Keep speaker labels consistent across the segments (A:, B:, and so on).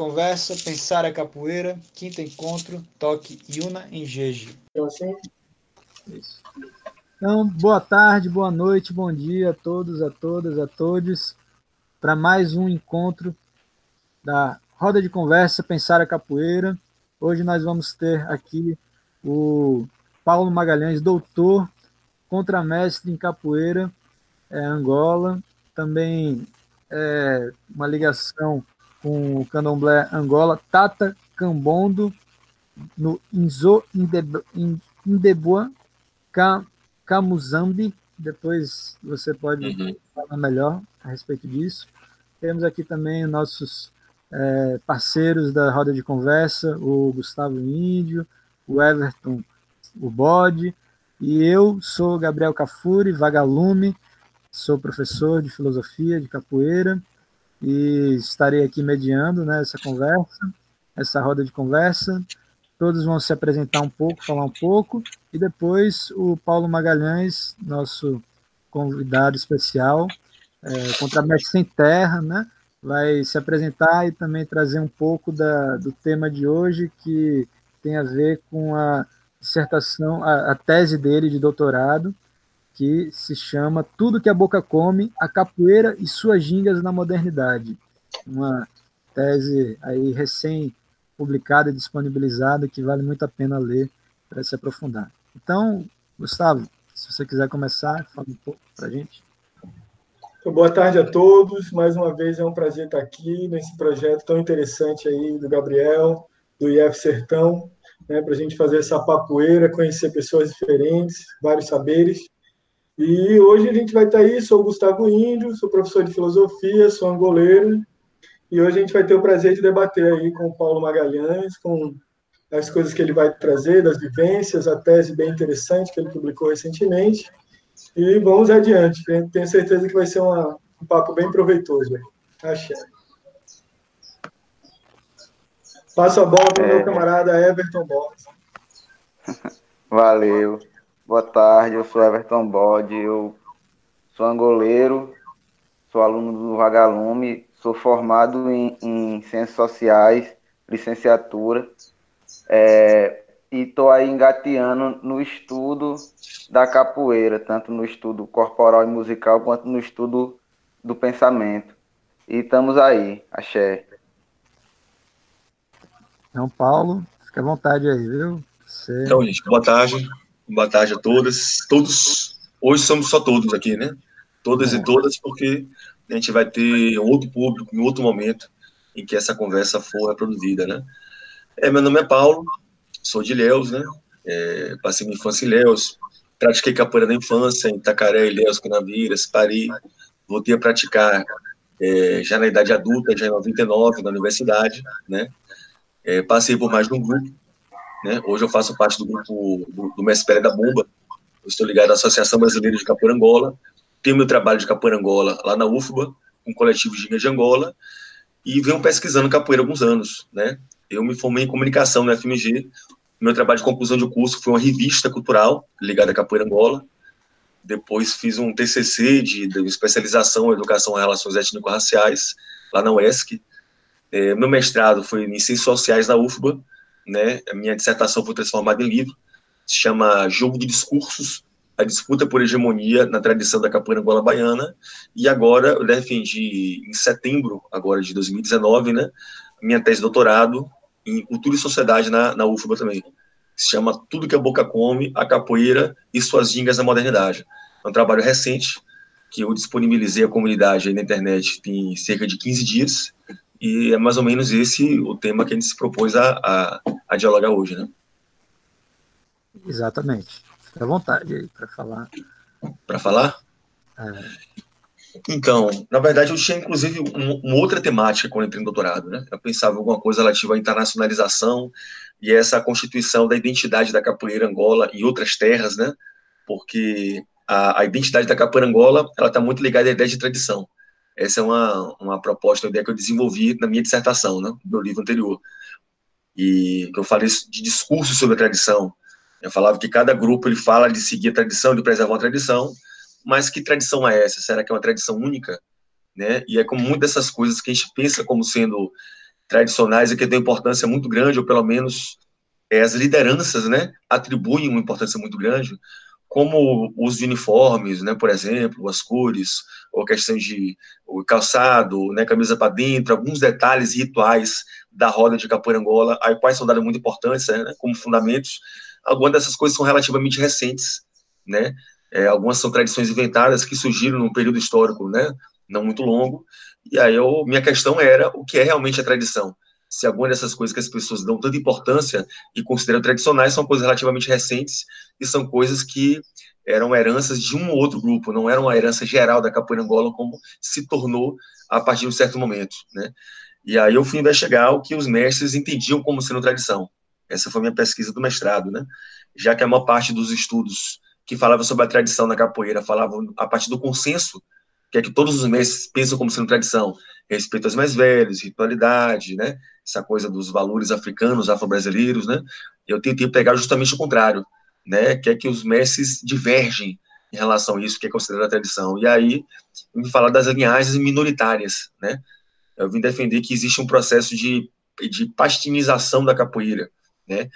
A: Roda de conversa, pensar a capoeira, quinto encontro, toque Yuna em Jeje.
B: Isso. Então, boa tarde, boa noite, bom dia a todos, a todas, a todos, para mais um encontro da Roda de Conversa, Pensar a Capoeira. Hoje nós vamos ter aqui o Paulo Magalhães, doutor, contramestre em capoeira, é, Angola, também é, uma ligação com o candomblé Angola, Tata Cambondo, no Inzo Indeboa, Camuzambi, depois você pode uhum. falar melhor a respeito disso. Temos aqui também nossos é, parceiros da roda de conversa, o Gustavo Índio, o Everton, o Bode, e eu sou Gabriel Cafuri, vagalume, sou professor de filosofia de capoeira e estarei aqui mediando né, essa conversa, essa roda de conversa. Todos vão se apresentar um pouco, falar um pouco, e depois o Paulo Magalhães, nosso convidado especial, é, contramestre sem terra, né, vai se apresentar e também trazer um pouco da, do tema de hoje, que tem a ver com a dissertação, a, a tese dele de doutorado, que se chama Tudo que a Boca Come, a Capoeira e Suas Gingas na Modernidade. Uma tese aí recém publicada e disponibilizada que vale muito a pena ler para se aprofundar. Então, Gustavo, se você quiser começar, fala um pouco para a gente.
C: Então, boa tarde a todos. Mais uma vez é um prazer estar aqui nesse projeto tão interessante aí do Gabriel, do IF Sertão, né, para a gente fazer essa papoeira, conhecer pessoas diferentes, vários saberes. E hoje a gente vai estar aí, sou o Gustavo Índio, sou professor de filosofia, sou angoleiro, e hoje a gente vai ter o prazer de debater aí com o Paulo Magalhães, com as coisas que ele vai trazer, das vivências, a tese bem interessante que ele publicou recentemente, e vamos adiante. Tenho certeza que vai ser uma, um papo bem proveitoso. Axé. Passo a bola para o é... meu camarada Everton Borges.
D: Valeu. Boa tarde, eu sou Everton Bode, eu sou angoleiro, sou aluno do Vagalume, sou formado em, em Ciências Sociais, licenciatura, é, e estou aí engateando no estudo da capoeira, tanto no estudo corporal e musical, quanto no estudo do pensamento. E estamos aí, axé.
B: Então, Paulo, fica à vontade aí, viu?
E: Você... Então, gente, boa tarde. Boa tarde a todas. Todos. Hoje somos só todos aqui, né? Todas e todas, porque a gente vai ter um outro público, em outro momento, em que essa conversa for reproduzida, né? É, meu nome é Paulo, sou de Ilhéus, né? É, passei minha infância em Ilhéus, pratiquei capoeira na infância, em Itacaré, Ilhéus, Canaviras, Paris, voltei a praticar é, já na idade adulta, já em 99, na universidade, né? É, passei por mais de um grupo, né? Hoje eu faço parte do grupo do, do Mestre da Bomba, eu estou ligado à Associação Brasileira de Capoeira Angola, tenho meu trabalho de capoeira Angola lá na UFBA, o coletivo Ginga de Angola, e venho pesquisando capoeira há alguns anos, né? Eu me formei em comunicação no FMG. Meu trabalho de conclusão de curso foi uma revista cultural ligada à capoeira Angola. Depois fiz um TCC de, de especialização em educação em relações étnico-raciais lá na UESC. É, meu mestrado foi em ciências sociais na UFBA, né? A minha dissertação foi transformada em livro. Se chama Jogo de Discursos a disputa por hegemonia na tradição da capoeira angola baiana, e agora eu defendi em setembro agora de 2019, né, minha tese de doutorado em cultura e sociedade na, na UFBA também. Se chama Tudo que a Boca Come, a Capoeira e Suas Gingas na Modernidade. É um trabalho recente que eu disponibilizei à comunidade na internet tem cerca de 15 dias, e é mais ou menos esse o tema que a gente se propôs a, a, a dialogar hoje, né?
B: Exatamente. Fique à vontade aí para falar.
E: Para falar? É. Então, na verdade, eu tinha inclusive uma outra temática quando entrei no doutorado, né? Eu pensava em alguma coisa relativa à internacionalização e essa constituição da identidade da capoeira Angola e outras terras, né? Porque a, a identidade da capoeira Angola, ela está muito ligada à ideia de tradição. Essa é uma, uma proposta, uma ideia que eu desenvolvi na minha dissertação, né? No meu livro anterior. E eu falei de discurso sobre a tradição, eu falava que cada grupo ele fala de seguir a tradição, de preservar a tradição, mas que tradição é essa? Será que é uma tradição única? Né? E é como muitas dessas coisas que a gente pensa como sendo tradicionais e que têm importância muito grande, ou pelo menos é, as lideranças, né, atribuem uma importância muito grande, como os uniformes, né, por exemplo, as cores, ou a questão de o calçado, né, camisa para dentro, alguns detalhes rituais da roda de capoeira angola, aí quais são dados muito importantes, né, como fundamentos. Algumas dessas coisas são relativamente recentes, né, é, algumas são tradições inventadas que surgiram num período histórico, né, não muito longo. E aí eu, minha questão era o que é realmente a tradição se alguma dessas coisas que as pessoas dão tanta importância e consideram tradicionais são coisas relativamente recentes e são coisas que eram heranças de um ou outro grupo, não era uma herança geral da capoeira angola como se tornou a partir de um certo momento, né? E aí eu fui investigar o que os mestres entendiam como sendo tradição. Essa foi minha pesquisa do mestrado, né? Já que a maior parte dos estudos que falavam sobre a tradição na capoeira falavam a partir do consenso que é que todos os mestres pensam como sendo tradição, respeito aos mais velhos, ritualidade, né? Essa coisa dos valores africanos, afro-brasileiros, né? Eu tentei pegar justamente o contrário, né? Que é que os mestres divergem em relação a isso que é considerado tradição. E aí, me falar das linhagens minoritárias, né? Eu vim defender que existe um processo de, de pastinização da capoeira, né?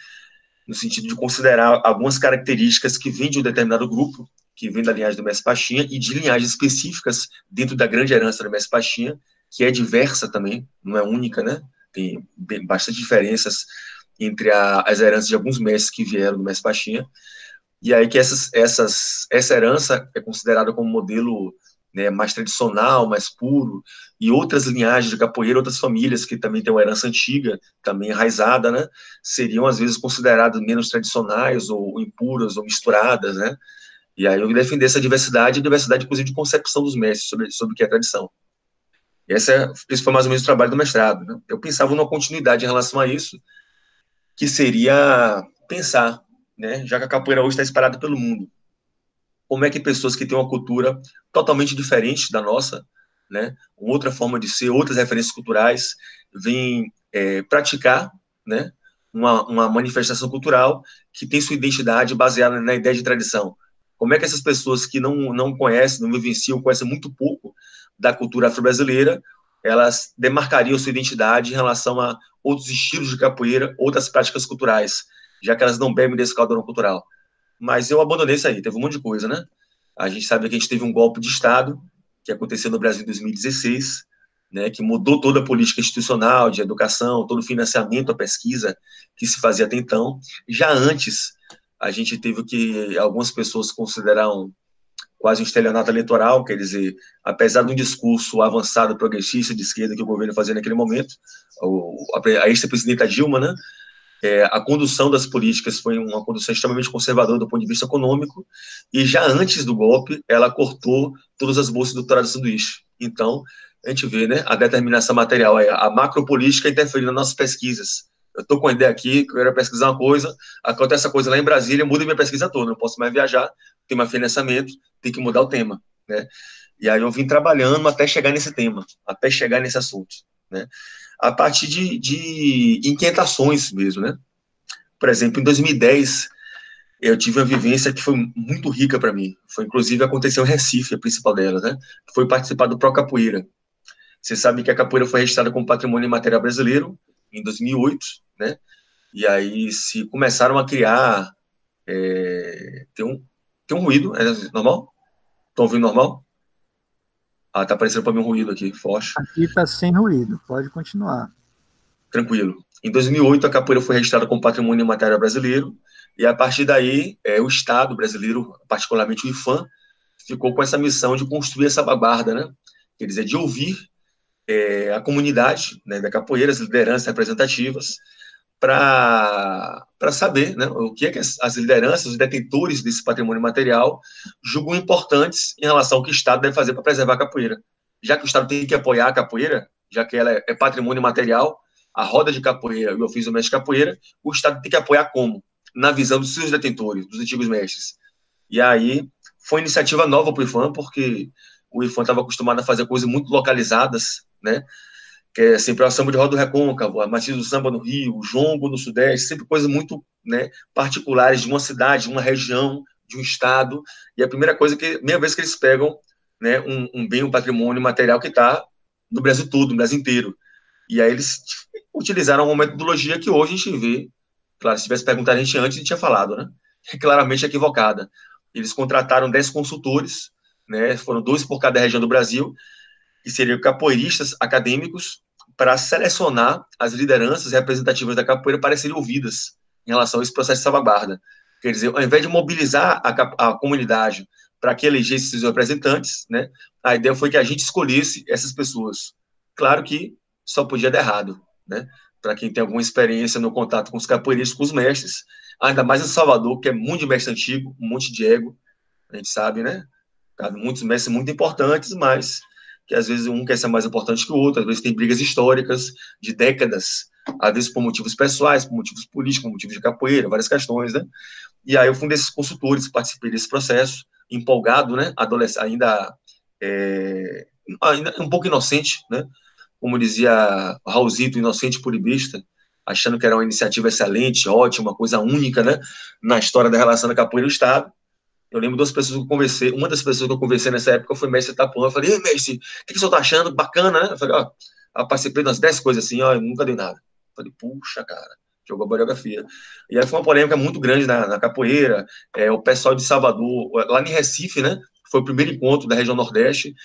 E: No sentido de considerar algumas características que vêm de um determinado grupo que vem da linhagem do Mestre Pachinha, e de linhagens específicas dentro da grande herança do Mestre Pachinha, que é diversa também, não é única, né? Tem bastante diferenças entre a, as heranças de alguns mestres que vieram do Mestre Pachinha, e aí que essas, essas, essa herança é considerada como modelo né, mais tradicional, mais puro, e outras linhagens de capoeira, outras famílias que também têm uma herança antiga, também enraizada, né, seriam às vezes consideradas menos tradicionais, ou impuras, ou misturadas, né, e aí eu defender essa diversidade, a diversidade, inclusive, de concepção dos mestres sobre, sobre o que é tradição. Esse, é, foi mais ou menos o trabalho do mestrado. Né? Eu pensava numa continuidade em relação a isso, que seria pensar, né, já que a capoeira hoje está espalhada pelo mundo, como é que pessoas que têm uma cultura totalmente diferente da nossa, né, outra forma de ser, outras referências culturais, vêm é, praticar, né, uma, uma manifestação cultural que tem sua identidade baseada na ideia de tradição, como é que essas pessoas que não, não conhecem, não vivenciam, conhecem muito pouco da cultura afro-brasileira, elas demarcariam sua identidade em relação a outros estilos de capoeira, outras práticas culturais, já que elas não bebem desse caldeirão cultural. Mas eu abandonei isso aí, teve um monte de coisa, né? A gente sabe que a gente teve um golpe de Estado, que aconteceu no Brasil em 2016, né, que mudou toda a política institucional de educação, todo o financiamento à pesquisa que se fazia até então. Já antes, a gente teve que algumas pessoas consideram quase um estelionato eleitoral, quer dizer, apesar de um discurso avançado progressista de esquerda que o governo fazia naquele momento, a ex-presidenta Dilma, né, é, a condução das políticas foi uma condução extremamente conservadora do ponto de vista econômico, e já antes do golpe, ela cortou todas as bolsas do doutorado sanduíche. Então, a gente vê né, a determinação material, a macropolítica interferindo nas nossas pesquisas eu estou com a ideia aqui, eu quero pesquisar uma coisa, acontece essa coisa lá em Brasília, muda minha pesquisa toda, não posso mais viajar, tem mais financiamento, tem que mudar o tema, né? E aí eu vim trabalhando até chegar nesse tema, até chegar nesse assunto, né? A partir de, de inquietações mesmo, né? Por exemplo, em 2010, eu tive uma vivência que foi muito rica para mim. Foi, inclusive, aconteceu em Recife, a principal dela, né? Foi participar do Pro Capoeira. Você sabe que a capoeira foi registrada como patrimônio imaterial brasileiro em 2008, né? E aí se começaram a criar é, tem um tem um ruído, é normal? Estão ouvindo normal? Ah, tá aparecendo para mim um ruído aqui, forte.
B: Aqui tá sem ruído, pode continuar.
E: Tranquilo. Em 2008 a capoeira foi registrada como patrimônio imaterial brasileiro e a partir daí é, o Estado brasileiro, particularmente o IFAM, ficou com essa missão de construir essa salvaguarda, né? Quer dizer, de ouvir é, a comunidade né, da capoeira, as lideranças representativas, para saber né, o que, é que as, as, lideranças, os detentores desse patrimônio material julgam importantes em relação ao que o Estado deve fazer para preservar a capoeira. Já que o Estado tem que apoiar a capoeira, já que ela é, é patrimônio material, a roda de capoeira e o ofício do mestre capoeira, o Estado tem que apoiar como? Na visão dos seus detentores, dos antigos mestres. E aí foi iniciativa nova para o IFAM, porque o IFAM estava acostumado a fazer coisas muito localizadas, né? Que é sempre a samba de roda do recôncavo, a matriz do samba no Rio, o jongo no Sudeste, sempre coisas muito né, particulares de uma cidade, de uma região, de um estado. E a primeira coisa que, primeira vez que eles pegam né, um, um bem, um patrimônio material que está no Brasil todo, no Brasil inteiro. E aí eles utilizaram uma metodologia que hoje a gente vê, claro, se tivesse perguntado a gente antes, a gente tinha falado, né? É claramente equivocada. Eles contrataram 10 consultores, né? Foram dois por cada região do Brasil, que seriam capoeiristas acadêmicos, para selecionar as lideranças representativas da capoeira para serem ouvidas em relação a esse processo de salvaguarda. Quer dizer, ao invés de mobilizar a, a comunidade para que elegesse seus representantes, né, a ideia foi que a gente escolhesse essas pessoas. Claro que só podia dar errado, né? Para quem tem alguma experiência no contato com os capoeiristas, com os mestres, ainda mais em Salvador, que é muito de mestre antigo, um monte de ego, a gente sabe, né? Muitos mestres muito importantes, mas que às vezes um quer ser mais importante que o outro, às vezes tem brigas históricas de décadas, às vezes por motivos pessoais, por motivos políticos, por motivos de capoeira, várias questões, né? E aí eu fui um desses consultores, participei desse processo, empolgado, né? Adolescente, ainda, é, ainda um pouco inocente, né? Como dizia Raulzito, inocente puribista, achando que era uma iniciativa excelente, ótima, coisa única, né? Na história da relação da capoeira e do Estado. Eu lembro das pessoas que eu conversei, uma das pessoas que eu conversei nessa época foi mestre Tapuã. Eu falei, ei, mestre, o que, que o senhor tá achando? Bacana, né? Eu falei, ó, eu participei de umas 10 coisas assim, ó, e nunca deu nada. Eu falei, puxa, cara, jogou coreografia. E aí foi uma polêmica muito grande na, na capoeira. É, o pessoal de Salvador, lá em Recife, né? Foi o primeiro encontro da região Nordeste.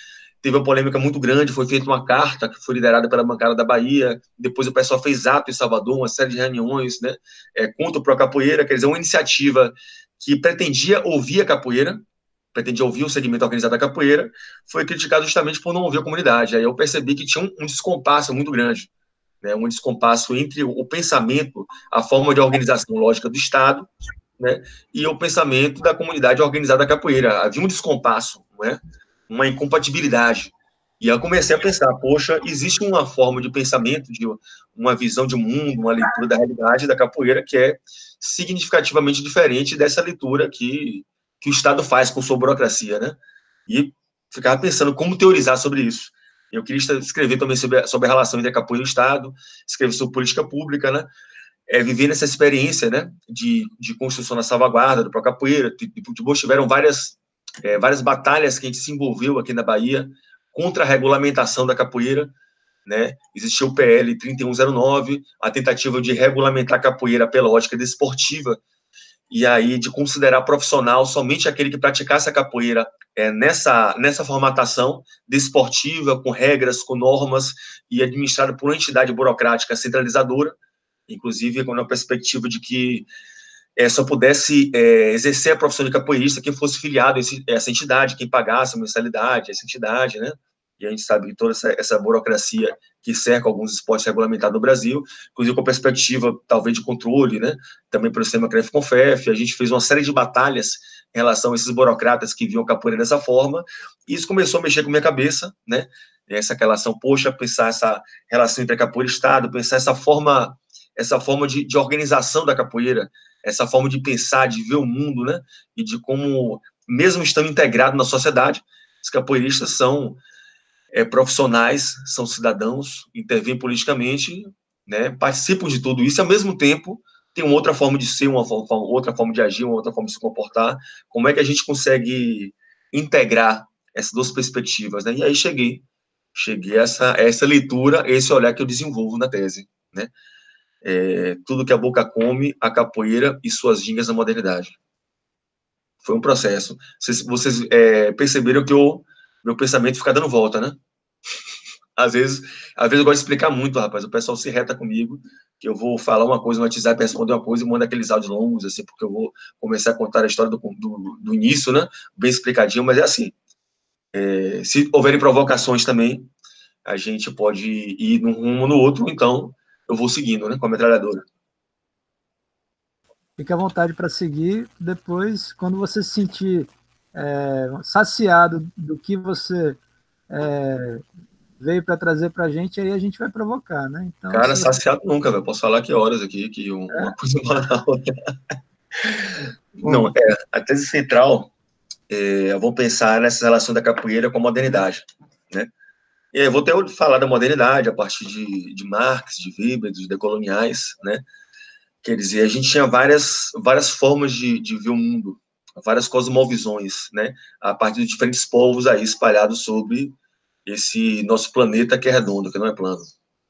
E: Teve uma polêmica muito grande, foi feita uma carta que foi liderada pela bancada da Bahia. Depois o pessoal fez ato em Salvador, uma série de reuniões, né? É, contra o Pro Capoeira, quer dizer, uma iniciativa que pretendia ouvir a capoeira, pretendia ouvir o segmento organizado da capoeira, foi criticado justamente por não ouvir a comunidade. Aí eu percebi que tinha um, um descompasso muito grande, né, um descompasso entre o, pensamento, a forma de organização lógica do Estado, né, e o pensamento da comunidade organizada da capoeira. Havia um descompasso, não é? uma incompatibilidade. E eu comecei a pensar, poxa, existe uma forma de pensamento, de uma visão de mundo, uma leitura da realidade da capoeira que é significativamente diferente dessa leitura que, que o Estado faz com sua burocracia, né? E ficava pensando como teorizar sobre isso. Eu queria escrever também sobre a, sobre a relação entre a capoeira e o Estado, escrever sobre política pública, né? É, viver nessa experiência, né, de, de construção da salvaguarda do Capoeira. De, de, de tiveram várias, é, várias batalhas que a gente se envolveu aqui na Bahia, contra a regulamentação da capoeira, né? Existiu o PL 3109, a tentativa de regulamentar a capoeira pela ótica desportiva, e aí de considerar profissional somente aquele que praticasse a capoeira é, nessa, nessa formatação desportiva, com regras, com normas, e administrada por uma entidade burocrática centralizadora, inclusive com a perspectiva de que é, só pudesse é, exercer a profissão de capoeirista quem fosse filiado a essa entidade, quem pagasse a mensalidade, essa entidade, né? E a gente sabe que toda essa, essa burocracia que cerca alguns esportes regulamentados no Brasil, inclusive com perspectiva, talvez, de controle, né? Também pelo sistema CREF-CONFEF, a gente fez uma série de batalhas em relação a esses burocratas que viam capoeira dessa forma, e isso começou a mexer com a minha cabeça, né? Essa relação, poxa, pensar essa relação entre a capoeira e Estado, pensar essa forma, essa forma de, de organização da capoeira, essa forma de pensar, de ver o mundo, né? E de como, mesmo estando integrado na sociedade, os capoeiristas são é, profissionais, são cidadãos, intervêm politicamente, né? Participam de tudo isso, e ao mesmo tempo tem uma outra forma de ser, uma forma, outra forma de agir, uma outra forma de se comportar. Como é que a gente consegue integrar essas duas perspectivas, né? E aí cheguei, cheguei a essa, a essa leitura, esse olhar que eu desenvolvo na tese, né? É, tudo que a boca come, a capoeira e suas gingas na modernidade. Foi um processo. Vocês, vocês é, perceberam que o meu pensamento fica dando volta, né? Às vezes, às vezes eu gosto de explicar muito, rapaz. O pessoal se reta comigo, que eu vou falar uma coisa no WhatsApp, responder uma coisa e manda aqueles áudios longos, assim, porque eu vou começar a contar a história do, do, do início, né? Bem explicadinho, mas é assim. É, se houverem provocações também, a gente pode ir num rumo ou no outro, então eu vou seguindo, né, com a metralhadora.
B: Fique à vontade para seguir. Depois, quando você se sentir é, saciado do que você é, veio para trazer para a gente, aí a gente vai provocar, né?
E: Então, Cara, saciado nunca, velho. Posso falar que horas aqui, que um, é? uma coisa banal. Não, é, a tese central, é, eu vou pensar nessa relação da capoeira com a modernidade, né? E aí, vou até falar da modernidade a partir de, de Marx, de Weber, dos decoloniais, né? Quer dizer, a gente tinha várias, várias formas de, de ver o mundo, várias cosmovisões, né? A partir de diferentes povos aí espalhados sobre esse nosso planeta que é redondo, que não é plano,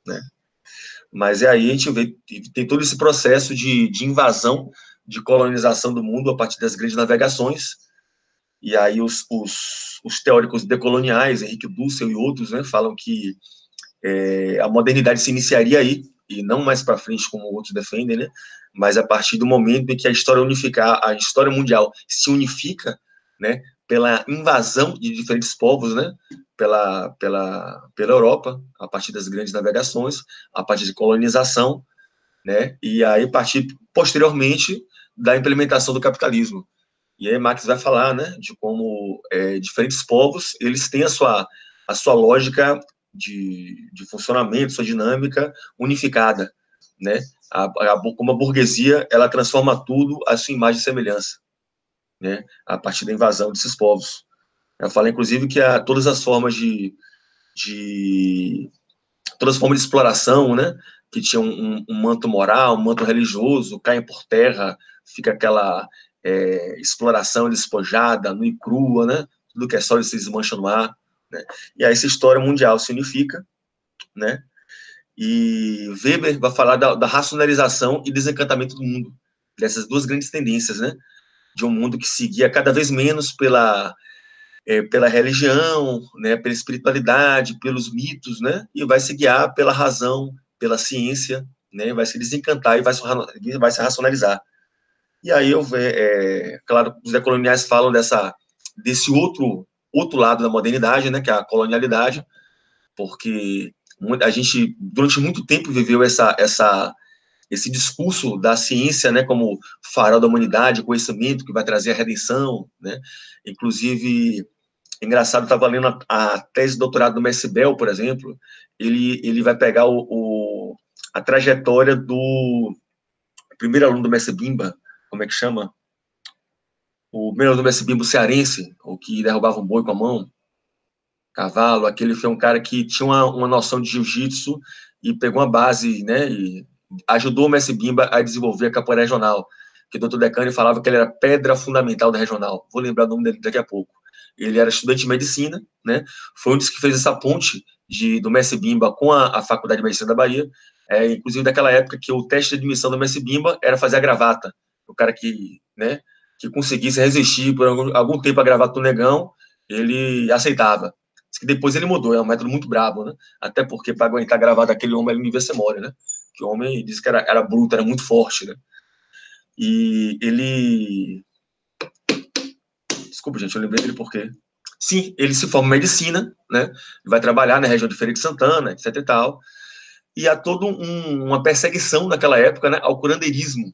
E: né? Mas é aí a gente vê, tem todo esse processo de, de invasão, de colonização do mundo a partir das grandes navegações, e aí os, os, os teóricos decoloniais, Henrique Dussel e outros, né, falam que é, a modernidade se iniciaria aí, e não mais para frente como outros defendem, né, mas a partir do momento em que a história unificar, a história mundial se unifica, né, pela invasão de diferentes povos, né, pela, pela, pela Europa, a partir das grandes navegações, a partir de colonização, né, e aí a partir posteriormente da implementação do capitalismo. E aí Marx vai falar, né, de como é, diferentes povos, eles têm a sua, a sua lógica de, de funcionamento, sua dinâmica unificada, né, a, a, como a burguesia, ela transforma tudo à sua imagem e semelhança, né, a partir da invasão desses povos. Eu falo, inclusive, que há todas as formas de, de todas as formas de exploração, né, que tinham um, um manto moral, um manto religioso, caem por terra, fica aquela é, exploração despojada, nua e crua, né? Tudo que é sólido se desmancha no ar, né? E aí essa história mundial se unifica, né? E Weber vai falar da, da racionalização e desencantamento do mundo, dessas duas grandes tendências, né? De um mundo que seguia cada vez menos pela é, pela religião, né, pela espiritualidade, pelos mitos, né, e vai se guiar pela razão, pela ciência, né, vai se desencantar e vai se, vai se racionalizar. E aí eu é, claro, os decoloniais falam dessa desse outro outro lado da modernidade, né, que é a colonialidade, porque a gente durante muito tempo viveu essa essa esse discurso da ciência, né, como farol da humanidade, conhecimento que vai trazer a redenção, né? Inclusive, engraçado, estava lendo a, a, tese de doutorado do Messi Bell, por exemplo, ele ele vai pegar o, o a trajetória do primeiro aluno do Messi Bimba, como é que chama? O melhor do Messi Bimbo cearense, o que derrubava um boi com a mão, cavalo, aquele foi um cara que tinha uma, uma noção de jiu-jitsu e pegou uma base, né, e ajudou o Messi Bimba a desenvolver a capoeira regional, que o Dr. Decani falava que ele era pedra fundamental da regional. Vou lembrar o nome dele daqui a pouco. Ele era estudante de medicina, né? Foi um dos que fez essa ponte de, do Messi Bimba com a, a Faculdade de Medicina da Bahia. É, inclusive daquela época que o teste de admissão do Messi Bimba era fazer a gravata o cara que, né, que conseguisse resistir por algum, algum tempo a gravar o negão, ele aceitava. que depois ele mudou, é um método muito brabo, né? Até porque para aguentar gravar daquele homem ele não ser mole, né? Que o homem disse que era, era bruto, era muito forte, né? E ele. Desculpa, gente, eu lembrei dele porque. Sim, ele se forma em medicina, né? Vai trabalhar na região de Feira de Santana, etc e tal. E há toda um, uma perseguição naquela época, né, ao curandeirismo,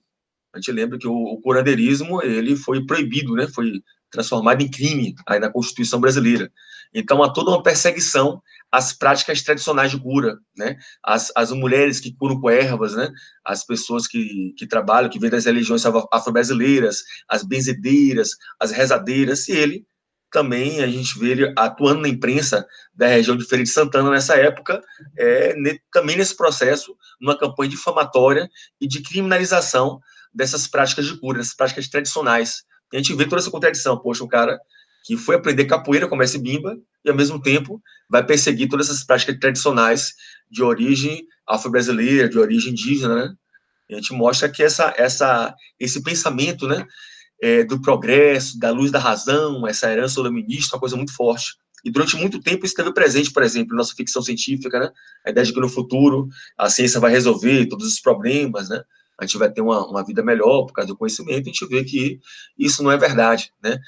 E: a gente lembra que o, o ele foi proibido, né? Foi transformado em crime aí na Constituição brasileira. Então há toda uma perseguição às práticas tradicionais de cura, né? As, as mulheres que curam com ervas, né? As pessoas que, que trabalham, que vêm das religiões afro-brasileiras, as benzedeiras, as rezadeiras, e ele também a gente vê ele atuando na imprensa da região de Feira de Santana nessa época, é, ne, também nesse processo, numa campanha difamatória e de criminalização dessas práticas de cura, dessas práticas tradicionais. E a gente vê toda essa contradição. Poxa, um cara que foi aprender capoeira, como esse bimba, e ao mesmo tempo vai perseguir todas essas práticas tradicionais de origem afro-brasileira, de origem indígena, né? E a gente mostra que essa, essa, esse pensamento, né, é, do progresso, da luz da razão, essa herança iluminista, é uma coisa muito forte. E durante muito tempo isso esteve presente, por exemplo, na nossa ficção científica, né? A ideia de que no futuro a ciência vai resolver todos os problemas, né? A gente vai ter uma, uma vida melhor por causa do conhecimento, a gente vê que isso não é verdade, né?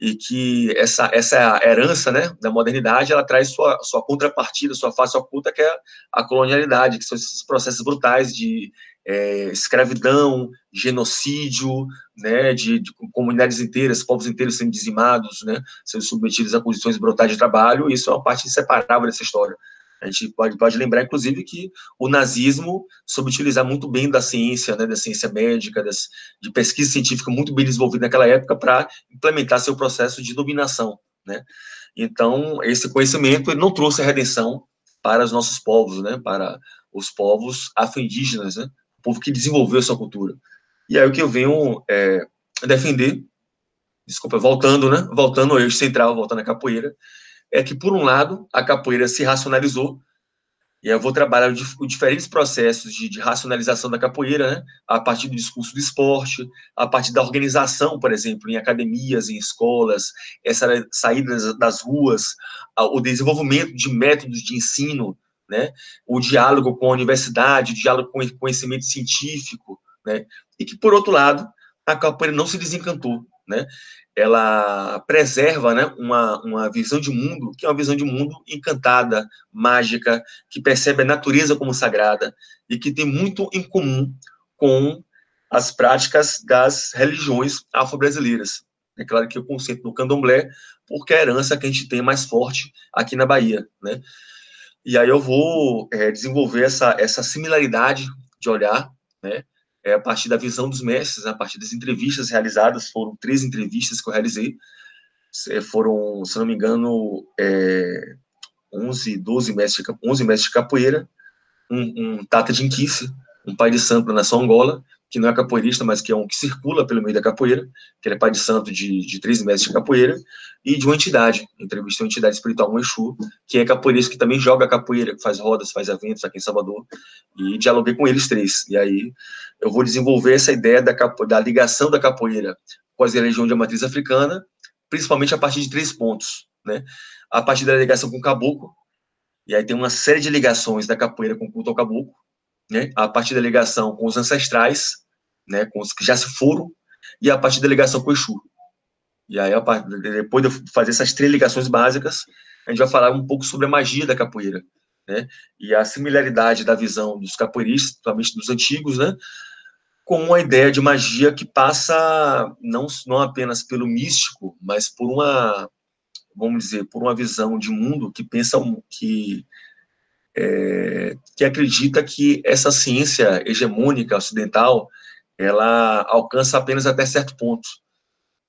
E: E que essa, essa herança né, da modernidade, ela traz sua, sua contrapartida, sua face oculta, que é a colonialidade, que são esses processos brutais de é, escravidão, genocídio, né, de, de, comunidades inteiras, povos inteiros sendo dizimados, né, sendo submetidos a condições brutais de trabalho, isso é uma parte inseparável dessa história. A gente pode, pode lembrar, inclusive, que o nazismo soube utilizar muito bem da ciência, né, da ciência médica, das, de pesquisa científica muito bem desenvolvida naquela época para implementar seu processo de dominação, né? Então, esse conhecimento ele não trouxe a redenção para os nossos povos, né, para os povos afro-indígenas, né, o povo que desenvolveu essa cultura. E aí o que eu venho é, defender, desculpa, voltando, né, voltando ao eixo central, voltando à capoeira, é que, por um lado, a capoeira se racionalizou E eu vou trabalhar diferentes processos de, de, racionalização da capoeira, né? a partir do discurso do esporte, a partir da organização, por exemplo, em academias, em escolas, essa saída das ruas, o desenvolvimento de métodos de ensino, né? o diálogo com a universidade, o diálogo com o conhecimento científico, né? e que, por outro lado, a capoeira não se desencantou. Né? ela preserva né, uma, uma visão de mundo que é uma visão de mundo encantada, mágica, que percebe a natureza como sagrada e que tem muito em comum com as práticas das religiões afro-brasileiras. É claro que eu concentro no candomblé, porque é a herança que a gente tem mais forte aqui na Bahia, né? E aí eu vou é, desenvolver essa, essa similaridade de olhar, né? É, a partir da visão dos mestres, a partir das entrevistas realizadas, foram três entrevistas que eu realizei, foram, se não me engano, é, 11, 12 mestres, 11 mestres de capoeira, um, um Tata de Inquice, um pai de santo na nação Angola, que não é capoeirista, mas que é um que circula pelo meio da capoeira, que ele é pai de santo de, de mestres de capoeira, e de uma entidade, entrevistei uma entidade espiritual, um Exu, que é capoeirista, que também joga capoeira, que faz rodas, faz eventos aqui em Salvador, e dialoguei com eles três. E aí eu vou desenvolver essa ideia da, capo, da ligação da capoeira com as religiões de matriz africana, principalmente a partir de três pontos, né? A partir da ligação com o caboclo, e aí tem uma série de ligações da capoeira com o culto ao caboclo, né? A partir da ligação com os ancestrais, né? Com os que já se foram, e a partir da ligação com o Exu. E aí, depois de eu fazer essas três ligações básicas, a gente vai falar um pouco sobre a magia da capoeira, né? E a similaridade da visão dos capoeiristas, principalmente dos antigos, né? com uma ideia de magia que passa não, não apenas pelo místico, mas por uma, vamos dizer, por uma visão de mundo que pensa que é, que acredita que essa ciência hegemônica ocidental ela alcança apenas até certo ponto.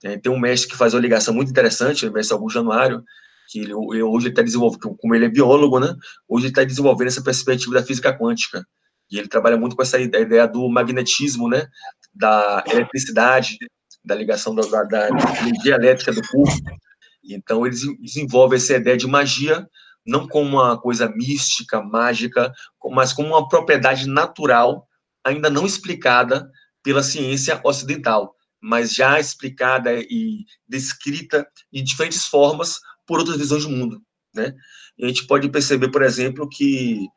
E: É, tem um mestre que faz uma ligação muito interessante, o mestre Augusto Januário, que ele, hoje ele está desenvolvendo, como ele é biólogo, né? Hoje ele está desenvolvendo essa perspectiva da física quântica e ele trabalha muito com essa ideia do magnetismo, né, da eletricidade, da ligação da, da energia elétrica do corpo. Então, ele desenvolve essa ideia de magia, não como uma coisa mística, mágica, mas como uma propriedade natural, ainda não explicada pela ciência ocidental, mas já explicada e descrita de diferentes formas por outras visões do mundo, né? A gente pode perceber, por exemplo, que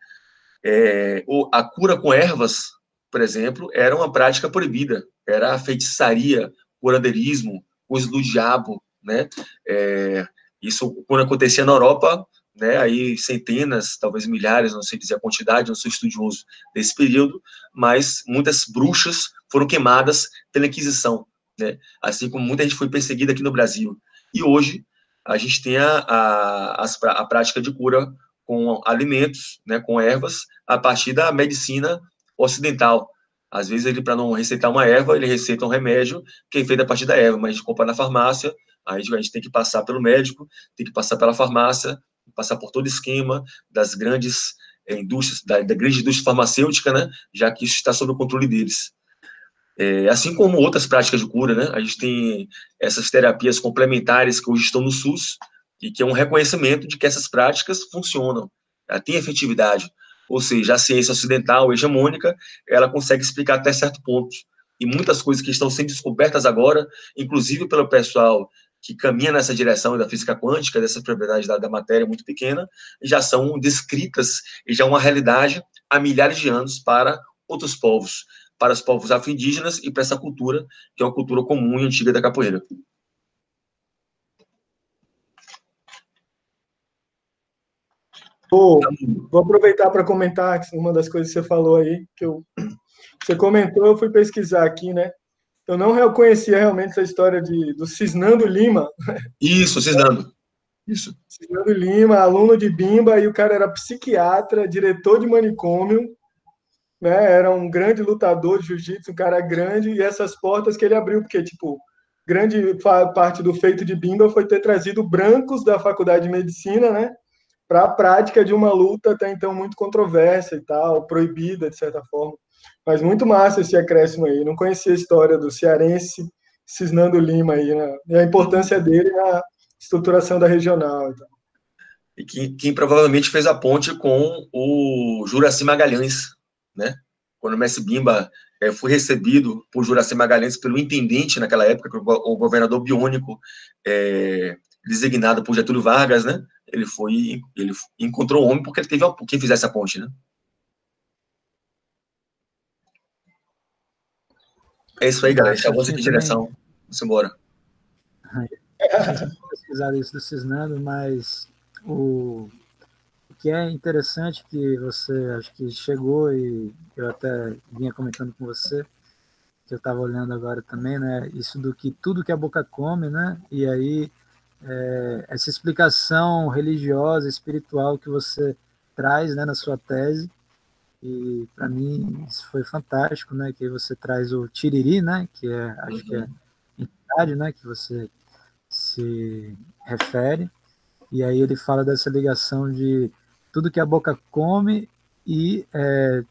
E: é, a cura com ervas, por exemplo, era uma prática proibida, era a feitiçaria, curandeirismo, coisa do diabo, né? É, isso, quando acontecia na Europa, né, aí centenas, talvez milhares, não sei dizer a quantidade, não sou estudioso desse período, mas muitas bruxas foram queimadas pela Inquisição, né? Assim como muita gente foi perseguida aqui no Brasil. E hoje a gente tem a, a, a, prática de cura com alimentos, né, com ervas, a partir da medicina ocidental. Às vezes, ele, para não receitar uma erva, ele receita um remédio que é feito a partir da erva, mas a gente compra na farmácia, aí a gente tem que passar pelo médico, tem que passar pela farmácia, passar por todo o esquema das grandes é, indústrias, da, da, grande indústria farmacêutica, né, já que isso está sob o controle deles. É, assim como outras práticas de cura, né, a gente tem essas terapias complementares que hoje estão no SUS, e que é um reconhecimento de que essas práticas funcionam, têm efetividade. Ou seja, a ciência ocidental, hegemônica, ela consegue explicar até certo ponto. E muitas coisas que estão sendo descobertas agora, inclusive pelo pessoal que caminha nessa direção da física quântica, dessa propriedade da, da matéria muito pequena, já são descritas e já é uma realidade há milhares de anos para outros povos, para os povos afro-indígenas e para essa cultura, que é uma cultura comum e antiga da capoeira.
C: Vou, vou aproveitar para comentar uma das coisas que você falou aí, que eu, você comentou, eu fui pesquisar aqui, né? Eu não reconhecia realmente essa história de, do Cisnando Lima.
E: Isso, Cisnando. Isso.
C: Cisnando Lima, aluno de Bimba, e o cara era psiquiatra, diretor de manicômio, né? Era um grande lutador de jiu-jitsu, um cara grande, e essas portas que ele abriu, porque, tipo, grande parte do feito de Bimba foi ter trazido brancos da faculdade de medicina, né? para a prática de uma luta até então muito controversa e tal, proibida de certa forma. Mas muito massa esse acréscimo aí. Não conhecia a história do cearense Cisnando Lima aí, né? E a importância dele na estruturação da regional. Então.
E: e que, quem provavelmente fez a ponte com o Juraci Magalhães, né? Quando o Messi Bimba é, foi recebido por Juraci Magalhães pelo intendente naquela época, o governador biônico é, designado por Getúlio Vargas, né? Ele foi, ele encontrou o homem porque ele teve quem fizesse a ponte, né? É isso aí, galera. Acabou essa direção. Vamos embora.
B: pesquisar isso do Cisnando, mas o, o que é interessante que você acho que chegou e eu até vinha comentando com você que eu estava olhando agora também, né? Isso do que tudo que a boca come, né? E aí é, essa explicação religiosa, espiritual que você traz, né, na sua tese. E para mim isso foi fantástico, né? Que você traz o tiriri, né? Que é acho uhum. que é uhum. entidade, né? Que você se refere. E aí ele fala dessa ligação de tudo que a boca come e é,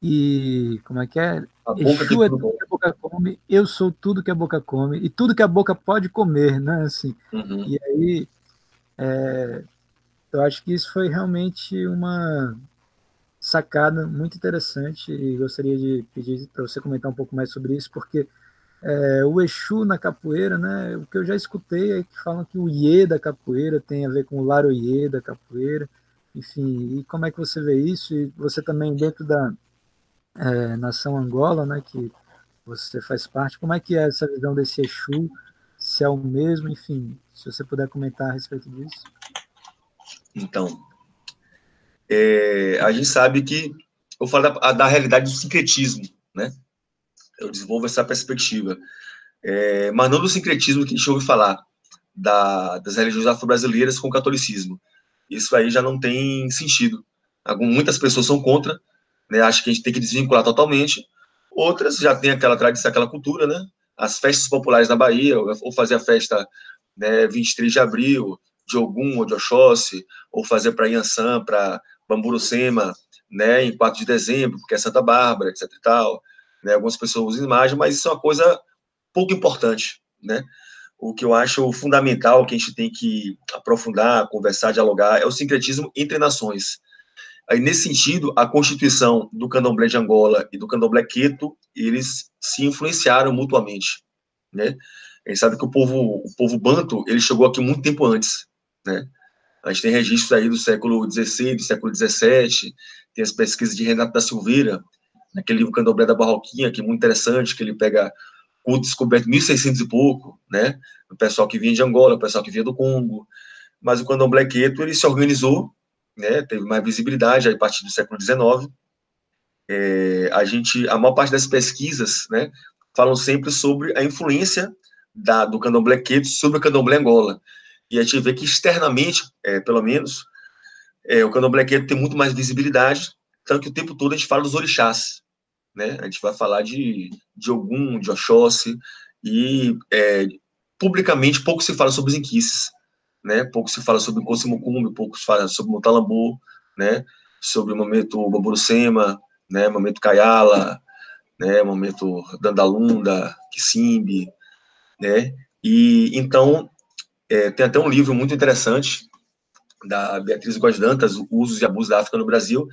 B: e como é que é? A Exu é tudo que a boca come, eu sou tudo que a boca come e tudo que a boca pode comer, né? Assim. Uhum. E aí é, eu acho que isso foi realmente uma sacada muito interessante e gostaria de pedir para você comentar um pouco mais sobre isso, porque é, o Exu na capoeira, né? O que eu já escutei é que falam que o Iê da capoeira tem a ver com o Laroie da capoeira, enfim, e como é que você vê isso? E você também dentro da é, nação Angola, né? Que você faz parte, como é que é essa visão desse Exu? Se é o mesmo, enfim, se você puder comentar a respeito disso.
E: Então, é, a gente sabe que eu falo da, da realidade do sincretismo, né? eu desenvolvo essa perspectiva. É, mas não do sincretismo que a gente ouve falar, da, das religiões afro-brasileiras com o catolicismo. Isso aí já não tem sentido. Algum, muitas pessoas são contra, né, acham que a gente tem que desvincular totalmente, outras já têm aquela tradição, aquela cultura, né? As festas populares na Bahia, ou fazer a festa né, 23 de abril, de Ogum ou de Oxóssi, ou fazer para Iansã, para Bamburucema, né, em 4 de dezembro, porque é Santa Bárbara, etc e tal né? Algumas pessoas usam imagem, mas isso é uma coisa pouco importante, né? O que eu acho fundamental, que a gente tem que aprofundar, conversar, dialogar, é o sincretismo entre nações. Aí, nesse sentido, a constituição do candomblé de Angola e do candomblé queto, eles se influenciaram mutuamente, né? A gente sabe que o povo, o povo banto, ele chegou aqui muito tempo antes, né? A gente tem registros aí do século XVI, do século XVII, tem as pesquisas de Renato da Silveira, naquele livro Candomblé da Barroquinha, que é muito interessante, que ele pega o descoberto 1600 e pouco, né? O pessoal que vinha de Angola, o pessoal que vinha do Congo. Mas o Candomblé Queto, ele se organizou, né? Teve mais visibilidade a partir do século XIX. É, a gente, a maior parte das pesquisas, né? Falam sempre sobre a influência da, do Candomblé Queto sobre o Candomblé Angola. E a gente vê que externamente, é, pelo menos, é, o Candomblé tem muito mais visibilidade, tanto que o tempo todo a gente fala dos orixás, né? A gente vai falar de, de Ogum, de Oxóssi, e é, publicamente pouco se fala sobre os inquices, né? Pouco se fala sobre o Cosimokumbi, pouco se fala sobre o Motalambu, né? Sobre o momento Baburucema, né? Momento Kayala, né? Momento Dandalunda, Kisimbi, né? E então é, tem até um livro muito interessante da Beatriz Góes Dantas, Usos e Abusos da África no Brasil,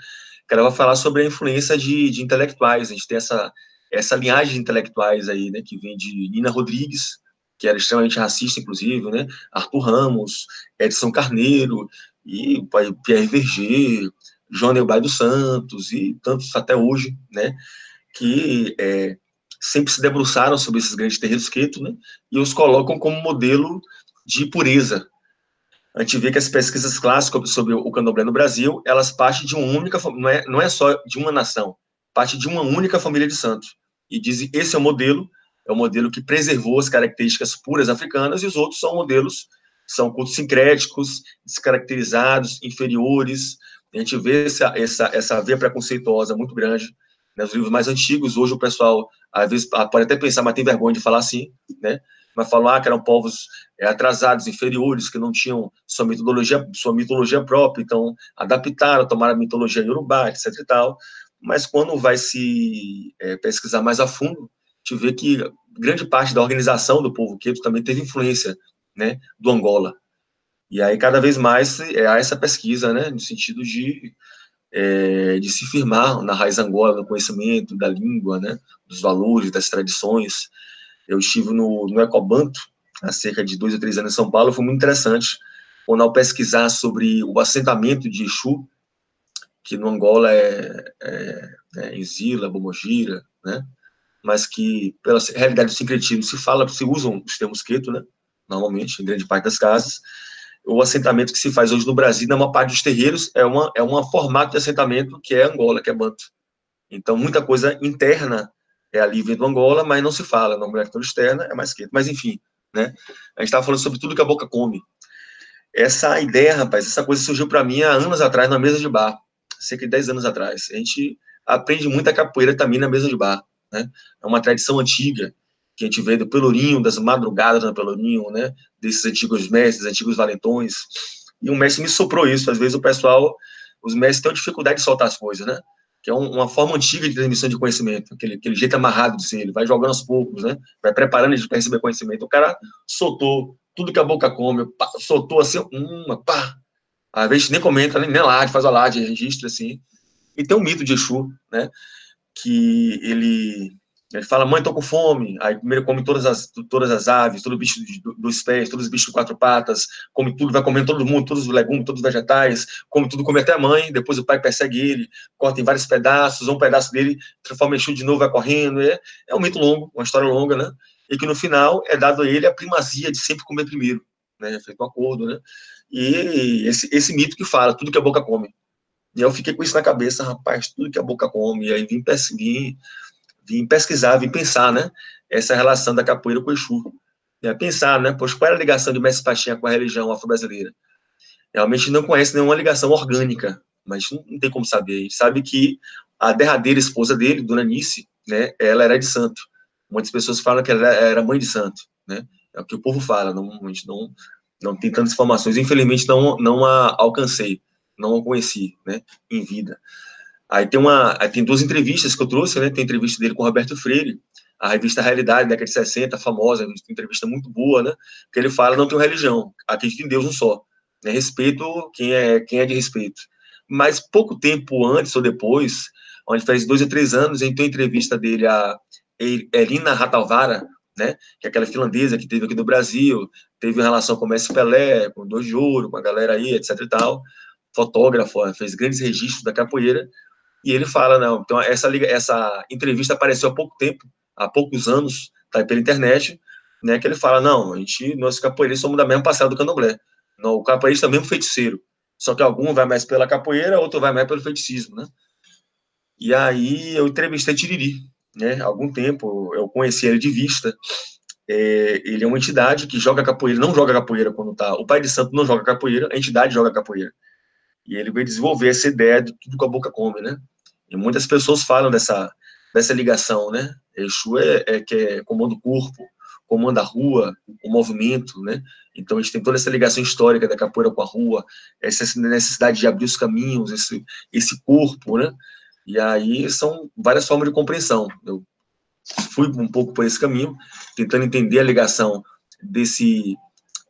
E: que ela vai falar sobre a influência de, de intelectuais. A gente tem essa, essa linhagem de intelectuais aí, né, que vem de Nina Rodrigues, que era extremamente racista, inclusive, né, Arthur Ramos, Edson Carneiro, e Pierre Verger, João Neubay dos Santos, e tantos até hoje, né, que é, sempre se debruçaram sobre esses grandes terreiros queto, né, e os colocam como modelo de pureza, a gente vê que as pesquisas clássicas sobre o candomblé no Brasil, elas partem de uma única, não é, não é só de uma nação, parte de uma única família de santos. E dizem, esse é o modelo, é o modelo que preservou as características puras africanas, e os outros são modelos, são cultos sincréticos, descaracterizados, inferiores. A gente vê essa, essa, essa veia preconceituosa muito grande nos né, livros mais antigos. Hoje o pessoal, às vezes, pode até pensar, mas tem vergonha de falar assim, né? Mas falar que eram povos é, atrasados, inferiores, que não tinham sua mitologia, sua mitologia própria, então adaptaram, tomaram a mitologia iorubá, etc e tal. Mas quando vai se é, pesquisar mais a fundo, te vê que grande parte da organização do povo queto também teve influência, né, do Angola. E aí, cada vez mais, é, há essa pesquisa, né, no sentido de, é, de se firmar na raiz angola, no conhecimento da língua, né, dos valores, das tradições. Eu estive no, no Ecobanto, há cerca de dois ou três anos em São Paulo, foi muito interessante, quando ao pesquisar sobre o assentamento de Exu, que no Angola é, é, é Exila, Bomogira, né, mas que, pela realidade do sincretismo, se fala, se usam os termos queto, né, normalmente, em grande parte das casas, o assentamento que se faz hoje no Brasil, na maior parte dos terreiros, é é um formato de assentamento que é Angola, que é Banto. Então, muita coisa interna é ali do Angola, mas não se fala, na mulher externa é mais quieto. Mas, enfim, né? A gente estava falando sobre tudo que a boca come. Essa ideia, rapaz, essa coisa surgiu para mim há anos atrás, na mesa de bar, cerca de 10 anos atrás. A gente aprende muita capoeira também na mesa de bar, né? É uma tradição antiga, que a gente vê do Pelourinho, das madrugadas no Pelourinho, né? Desses antigos mestres, antigos valentões. E um mestre me soprou isso. Às vezes o pessoal, os mestres têm dificuldade de soltar as coisas, né? Que é uma forma antiga de transmissão de conhecimento, aquele, aquele jeito amarrado de ser. Ele vai jogando aos poucos, né? Vai preparando ele para receber conhecimento. O cara soltou tudo que a boca come, pá, soltou assim, uma, pá. Às vezes nem comenta, nem, nem lade, faz a lade, registra assim. E tem um mito de Exu, né? Que ele ele fala, mãe, tô com fome. Aí primeiro come todas as, todas as aves, todo bicho dos pés, todos os bichos de quatro patas, come tudo, vai comendo todo mundo, todos os legumes, todos os vegetais, come tudo, come até a mãe. Depois o pai persegue ele, corta em vários pedaços, um pedaço dele transforma em chu de novo, vai correndo. É, é um mito longo, uma história longa, né? E que no final é dado a ele a primazia de sempre comer primeiro, né? Feito um acordo, né? E esse, esse mito que fala, tudo que a boca come. E eu fiquei com isso na cabeça, rapaz, tudo que a boca come. E aí vim perseguir vim pesquisar, vim pensar, né, essa relação da capoeira com o Exu. Né, pensar, né, pois qual era a ligação de Mestre Paixinha com a religião afro-brasileira? Realmente não conhece nenhuma ligação orgânica, mas não tem como saber. A gente sabe que a derradeira esposa dele, Dona Nice, né, ela era de santo. Muitas pessoas falam que ela era mãe de santo, né? É o que o povo fala, não, a gente não, não tem tantas informações. Infelizmente, não, não a alcancei, não a conheci, né, em vida. Aí tem uma, aí tem duas entrevistas que eu trouxe, né? Tem entrevista dele com o Roberto Freire, a revista Realidade, década de 60, famosa, entrevista muito boa, né? Que ele fala não tem religião, acredito em Deus um só, né? Respeito quem é quem é de respeito. Mas pouco tempo antes ou depois, onde faz dois ou três anos, em uma entrevista dele a Elina Ratalvara, né? Que é aquela finlandesa que teve aqui no Brasil, teve relação com o Messi Pelé, com o Dois de com a galera aí, etc e tal. Fotógrafo, fez grandes registros da capoeira e ele fala, não, então essa, essa entrevista apareceu há pouco tempo, há poucos anos, tá pela internet, né, que ele fala, não, a gente, nós capoeiristas somos da mesma passada do candomblé. Não, o capoeirista é o mesmo feiticeiro, só que algum vai mais pela capoeira, outro vai mais pelo feiticismo, né? E aí eu entrevistei Tiriri, né, há algum tempo, eu conheci ele de vista, é, ele é uma entidade que joga capoeira, não joga capoeira quando tá, o pai de santo não joga capoeira, a entidade joga capoeira. E ele veio desenvolver essa ideia de tudo que a boca come, né? E muitas pessoas falam dessa, dessa ligação, né? Exu é, é que é comanda o corpo, comanda a rua, o movimento, né? Então a gente tem toda essa ligação histórica da capoeira com a rua, essa necessidade de abrir os caminhos, esse, esse corpo, né? E aí são várias formas de compreensão. Eu fui um pouco por esse caminho, tentando entender a ligação desse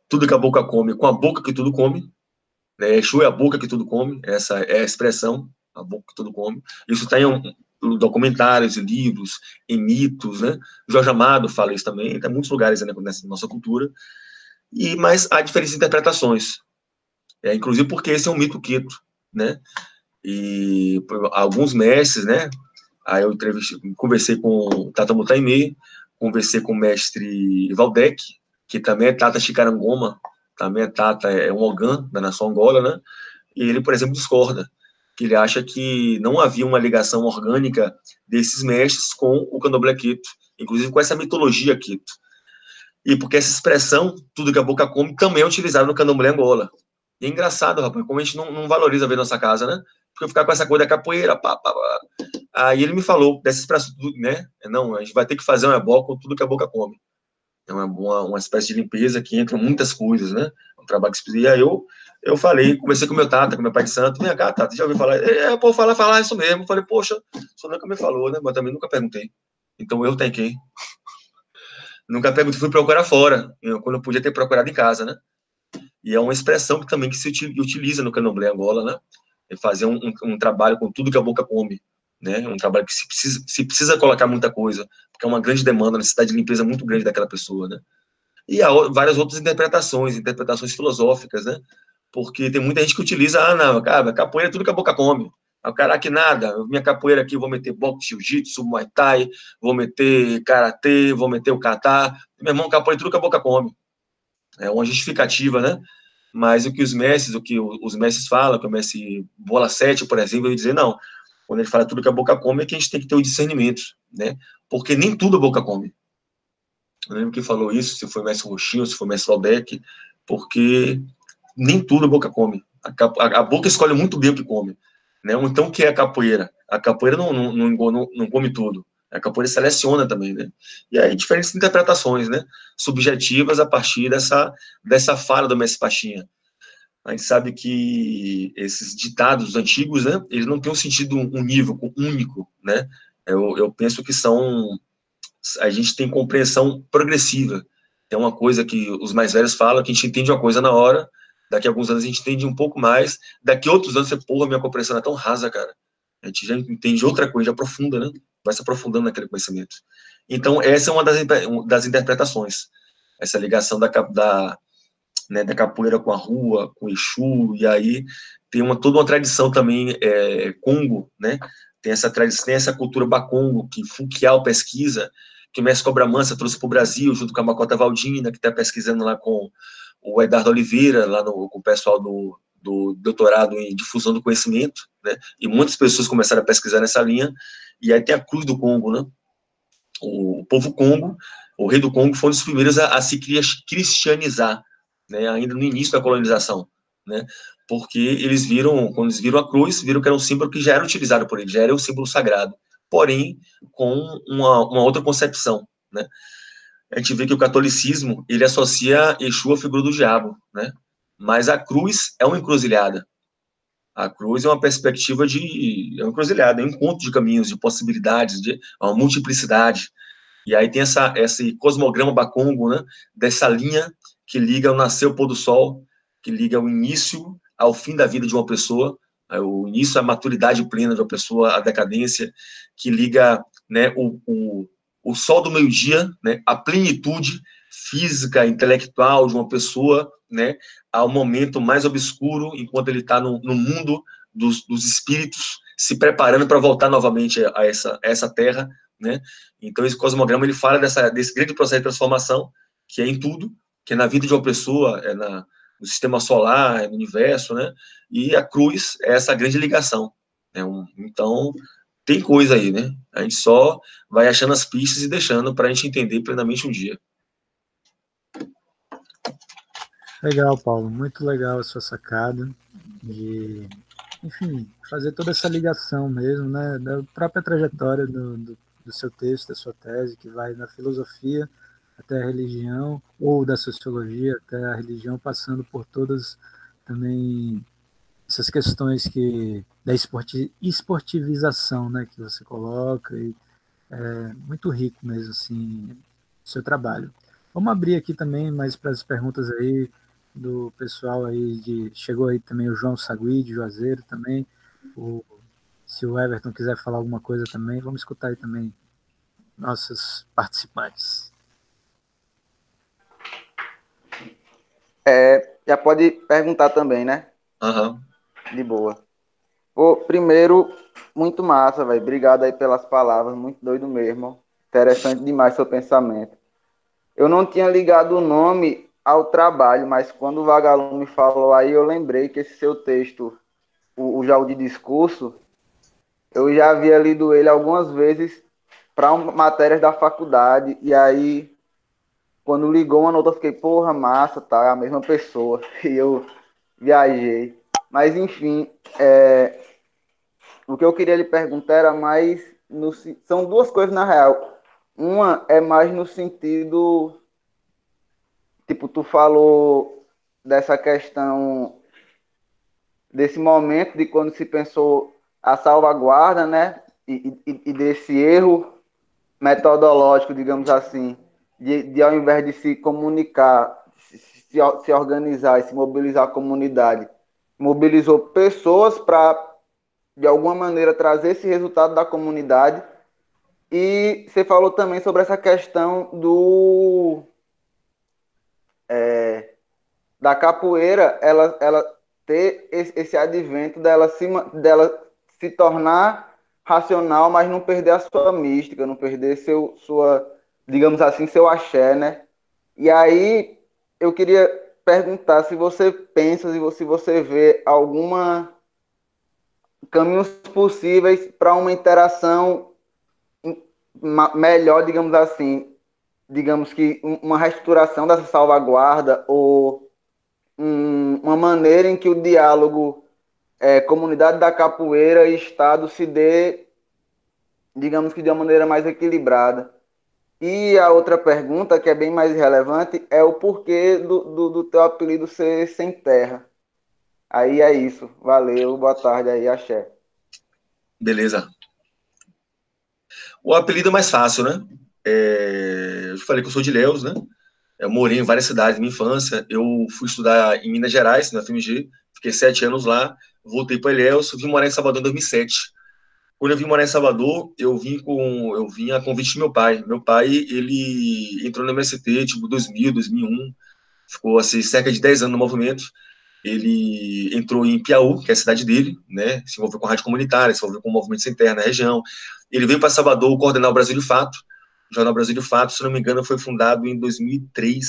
E: tudo que a boca come com a boca que tudo come, né? Exu é a boca que tudo come, essa é a expressão, a boca que tudo come. Isso está em um, documentários, livros, em mitos, né? Jorge Amado fala isso também, tem muitos lugares né, nessa nossa cultura. E mas há diferentes interpretações, é, inclusive porque esse é um mito quito, né? E alguns mestres, né? Aí eu conversei com Tata Mutaime, conversei com o mestre Valdec, que também é Tata Chicarangoma, também é Tata, é um Ogan da nação Angola, né? E ele, por exemplo, discorda, que ele acha que não havia uma ligação orgânica desses mestres com o candomblé quito, inclusive com essa mitologia quito. E porque essa expressão, tudo que a boca come, também é utilizada no candomblé Angola. E é engraçado, rapaz, como a gente não, não valoriza ver nossa casa, né? Porque ficar com essa coisa da capoeira, pá, pá, pá. Aí ele me falou dessa expressão, né? Não, a gente vai ter que fazer um ebó com tudo que a boca come. É uma, uma, uma espécie de limpeza que entra muitas coisas, né? Um trabalho que se E aí eu, eu falei, comecei com meu tata, com meu pai de santo, vem cá, tata, já ouviu falar? É, pô, falar, falar isso mesmo. Eu falei, poxa, só nunca me falou, né? Mas também nunca perguntei. Então eu tenho quem? nunca perguntei, fui procurar fora, quando eu podia ter procurado em casa, né? E é uma expressão que também que se utiliza no candomblé Angola, né? É fazer um, um, um, trabalho com tudo que a boca come, né? Um trabalho que se precisa, se precisa colocar muita coisa, porque é uma grande demanda, uma necessidade de limpeza muito grande daquela pessoa, né? E há várias outras interpretações, interpretações filosóficas, né? Porque tem muita gente que utiliza, ah, não, cara, capoeira é tudo que a boca come. O cara que nada, minha capoeira aqui, vou meter boxe, jiu-jitsu, muay thai, vou meter karatê, vou meter o kata. Meu irmão, capoeira é tudo que a boca come. É uma justificativa, né? Mas o que os mestres, o que os mestres falam, que o mestre Bola 7, por exemplo, ele dizer, não, quando ele fala tudo que a boca come, é que a gente tem que ter o discernimento, né? Porque nem tudo a boca come. Eu lembro que falou isso, se foi mestre Roxinho, se foi mestre Albeck, porque nem tudo a boca come. A, a, a, boca escolhe muito bem o que come. Né? Então, o que é a capoeira? A capoeira não, não, não, não come tudo. A capoeira seleciona também, né? E aí, diferentes interpretações, né? Subjetivas a partir dessa, dessa fala do mestre Pachinha. A gente sabe que esses ditados antigos, né? Eles não têm um sentido unívoco, único, né? Eu, eu penso que são... A gente tem compreensão progressiva. Tem uma coisa que os mais velhos falam, que a gente entende uma coisa na hora, Daqui a alguns anos a gente entende um pouco mais. Daqui a outros anos você, porra, minha compreensão é tão rasa, cara. A gente já entende outra coisa, já aprofunda, né? Vai se aprofundando naquele conhecimento. Então, essa é uma das, das interpretações. Essa ligação da, da, né, da capoeira com a rua, com o Exu, e aí tem uma, toda uma tradição também, é, Congo, né? Tem essa tradição, tem essa cultura bacongo, que Fukial pesquisa, que o Mestre Cobra Mansa trouxe para o Brasil, junto com a Macota Valdina, que está pesquisando lá com o Eduardo Oliveira, lá no, com o pessoal do, do doutorado em difusão do conhecimento, né? E muitas pessoas começaram a pesquisar nessa linha. E aí tem a Cruz do Congo, né? O, povo Congo, o rei do Congo, foi um dos primeiros a, a se cristianizar, né? Ainda no início da colonização, né? Porque eles viram, quando eles viram a cruz, viram que era um símbolo que já era utilizado por eles, já era um símbolo sagrado, porém com uma, uma outra concepção, né? a gente vê que o catolicismo, ele associa Exu à figura do diabo, né? Mas a cruz é uma encruzilhada. A cruz é uma perspectiva de é uma encruzilhada, é um encontro de caminhos, de possibilidades, de uma multiplicidade. E aí tem essa esse cosmograma bacongo, né? Dessa linha que liga o nascer ao pôr do sol, que liga o início ao fim da vida de uma pessoa? O início à maturidade plena uma pessoa, a decadência, que liga né, o, o o sol do meio-dia, né, a plenitude física, intelectual de uma pessoa, né, ao momento mais obscuro, enquanto ele está no, no, mundo dos, dos, espíritos, se preparando para voltar novamente a essa, a essa terra, né? Então esse cosmograma ele fala dessa, desse grande processo de transformação que é em tudo, que é na vida de uma pessoa, é na, no sistema solar, no universo, né? E a cruz é essa grande ligação. Né? Então tem coisa aí, né? A gente só vai achando as pistas e deixando para a gente entender plenamente um dia.
B: Legal, Paulo. Muito legal a sua sacada de, enfim, fazer toda essa ligação mesmo, né? Da própria trajetória do, do, do seu texto, da sua tese, que vai da filosofia até a religião, ou da sociologia até a religião, passando por todas também essas questões que da esportivização, né, que você coloca e é muito rico mesmo assim seu trabalho. Vamos abrir aqui também mais para as perguntas aí do pessoal aí de chegou aí também o João Sagui de Juazeiro também. O, se o Everton quiser falar alguma coisa também, vamos escutar aí também nossos participantes.
D: É, já pode perguntar também, né?
E: Uhum.
D: De boa. Pô, primeiro, muito massa, velho. Obrigado aí pelas palavras, muito doido mesmo. Interessante demais seu pensamento. Eu não tinha ligado o nome ao trabalho, mas quando o Vagalume falou aí, eu lembrei que esse seu texto, o, o Jaú de Discurso, eu já havia lido ele algumas vezes para matérias da faculdade, e aí, quando ligou uma nota, eu fiquei, porra, massa, tá, é a mesma pessoa. E eu viajei. Mas, enfim, é, o que eu queria lhe perguntar era mais. No, são duas coisas na real. Uma é mais no sentido. Tipo, tu falou dessa questão. Desse momento de quando se pensou a salvaguarda, né? E, e, e desse erro metodológico, digamos assim, de, de ao invés de se comunicar, se, se, organizar e se mobilizar a comunidade, mobilizou pessoas para, de alguma maneira, trazer esse resultado da comunidade. E você falou também sobre essa questão do. É, da capoeira, ela, ela ter esse, esse advento dela se, dela se tornar racional, mas não perder a sua mística, não perder seu, sua, digamos assim, seu axé, né? E aí eu queria perguntar se você pensa, se você, vê alguma caminhos possíveis para uma interação melhor, digamos assim, digamos que uma reestruturação dessa salvaguarda ou um, uma maneira em que o diálogo é, comunidade da capoeira e Estado se dê, digamos que de uma maneira mais equilibrada. E a outra pergunta, que é bem mais relevante, é o porquê do, do, do teu apelido ser Sem Terra. Aí é isso. Valeu, boa tarde aí, axé.
E: Beleza. O apelido é mais fácil, né? É... Eu falei que eu sou de Leus, né? Eu morei em várias cidades na minha infância. Eu fui estudar em Minas Gerais, na FMG. Fiquei sete anos lá. Voltei para Ilhéus. Vim morar em Salvador em 2007 quando eu vim morar em Salvador, eu vim com eu vim a convite do meu pai. Meu pai, ele entrou no MST tipo 2000, 2001, ficou assim cerca de 10 anos no movimento. Ele entrou em Piauí, que é a cidade dele, né? Se envolveu com a rádio comunitária, se envolveu com movimentos internos na região. Ele veio para Salvador coordenar o Brasil de Fato. O Jornal Brasil de Fato, se não me engano, foi fundado em 2003,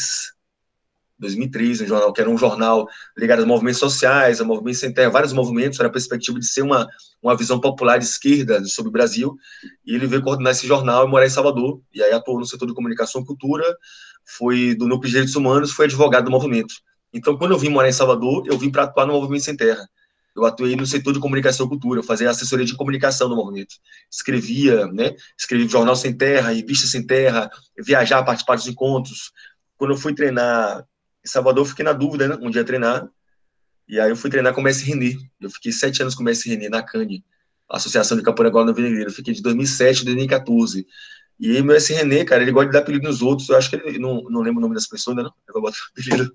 E: 2003, um jornal que era um jornal ligado a movimentos sociais, a movimentos sem terra, vários movimentos, era a perspectiva de ser uma, uma visão popular de esquerda sobre o Brasil, e ele veio coordenar esse jornal e morar em Salvador, e aí atuou no setor de comunicação e cultura, foi do Núcleo de Direitos Humanos, foi advogado do movimento. Então, quando eu vim morar em Salvador, eu vim para atuar no Movimento Sem Terra. Eu atuei no setor de comunicação e cultura, eu fazia assessoria de comunicação do movimento. Escrevia, né? Escrevi Jornal Sem Terra, Revista Sem Terra, viajar, participar dos encontros. Quando eu fui treinar em Salvador, fiquei na dúvida, né? Um dia treinar. E aí eu fui treinar com o Messi René. Eu fiquei sete anos com o Messi René na CANE, Associação de Capoeira no Venezuela. Eu fiquei de 2007 a 2014. E o Messi René, cara, ele gosta de dar apelido nos outros. Eu acho que ele, não, não lembro o nome das pessoas ainda, não. Eu vou botar apelido.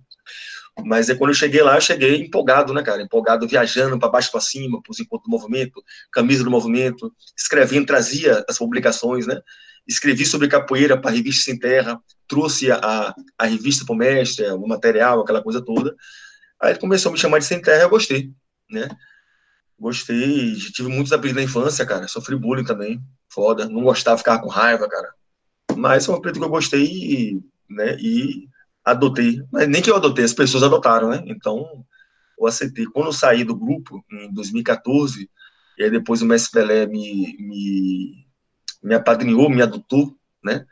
E: Mas é quando eu cheguei lá, eu cheguei empolgado, né, cara? Empolgado, viajando para baixo para cima, para os encontros do movimento, camisa do movimento, escrevendo, trazia as publicações, né? Escrevi sobre capoeira para a revista Sem Terra, trouxe a, a revista para o mestre, o material, aquela coisa toda. Aí ele começou a me chamar de Sem Terra, eu gostei, né? Gostei, tive muitos apelidos na infância, cara. Sofri bullying também, foda. Não gostava, ficava com raiva, cara. Mas é um apelido que eu gostei e, né, e adotei. Mas nem que eu adotei, as pessoas adotaram, né? Então, eu aceitei. Quando eu saí do grupo, em 2014, e aí depois o Mestre Pelé me, me, me apadrinhou, me adotou, né?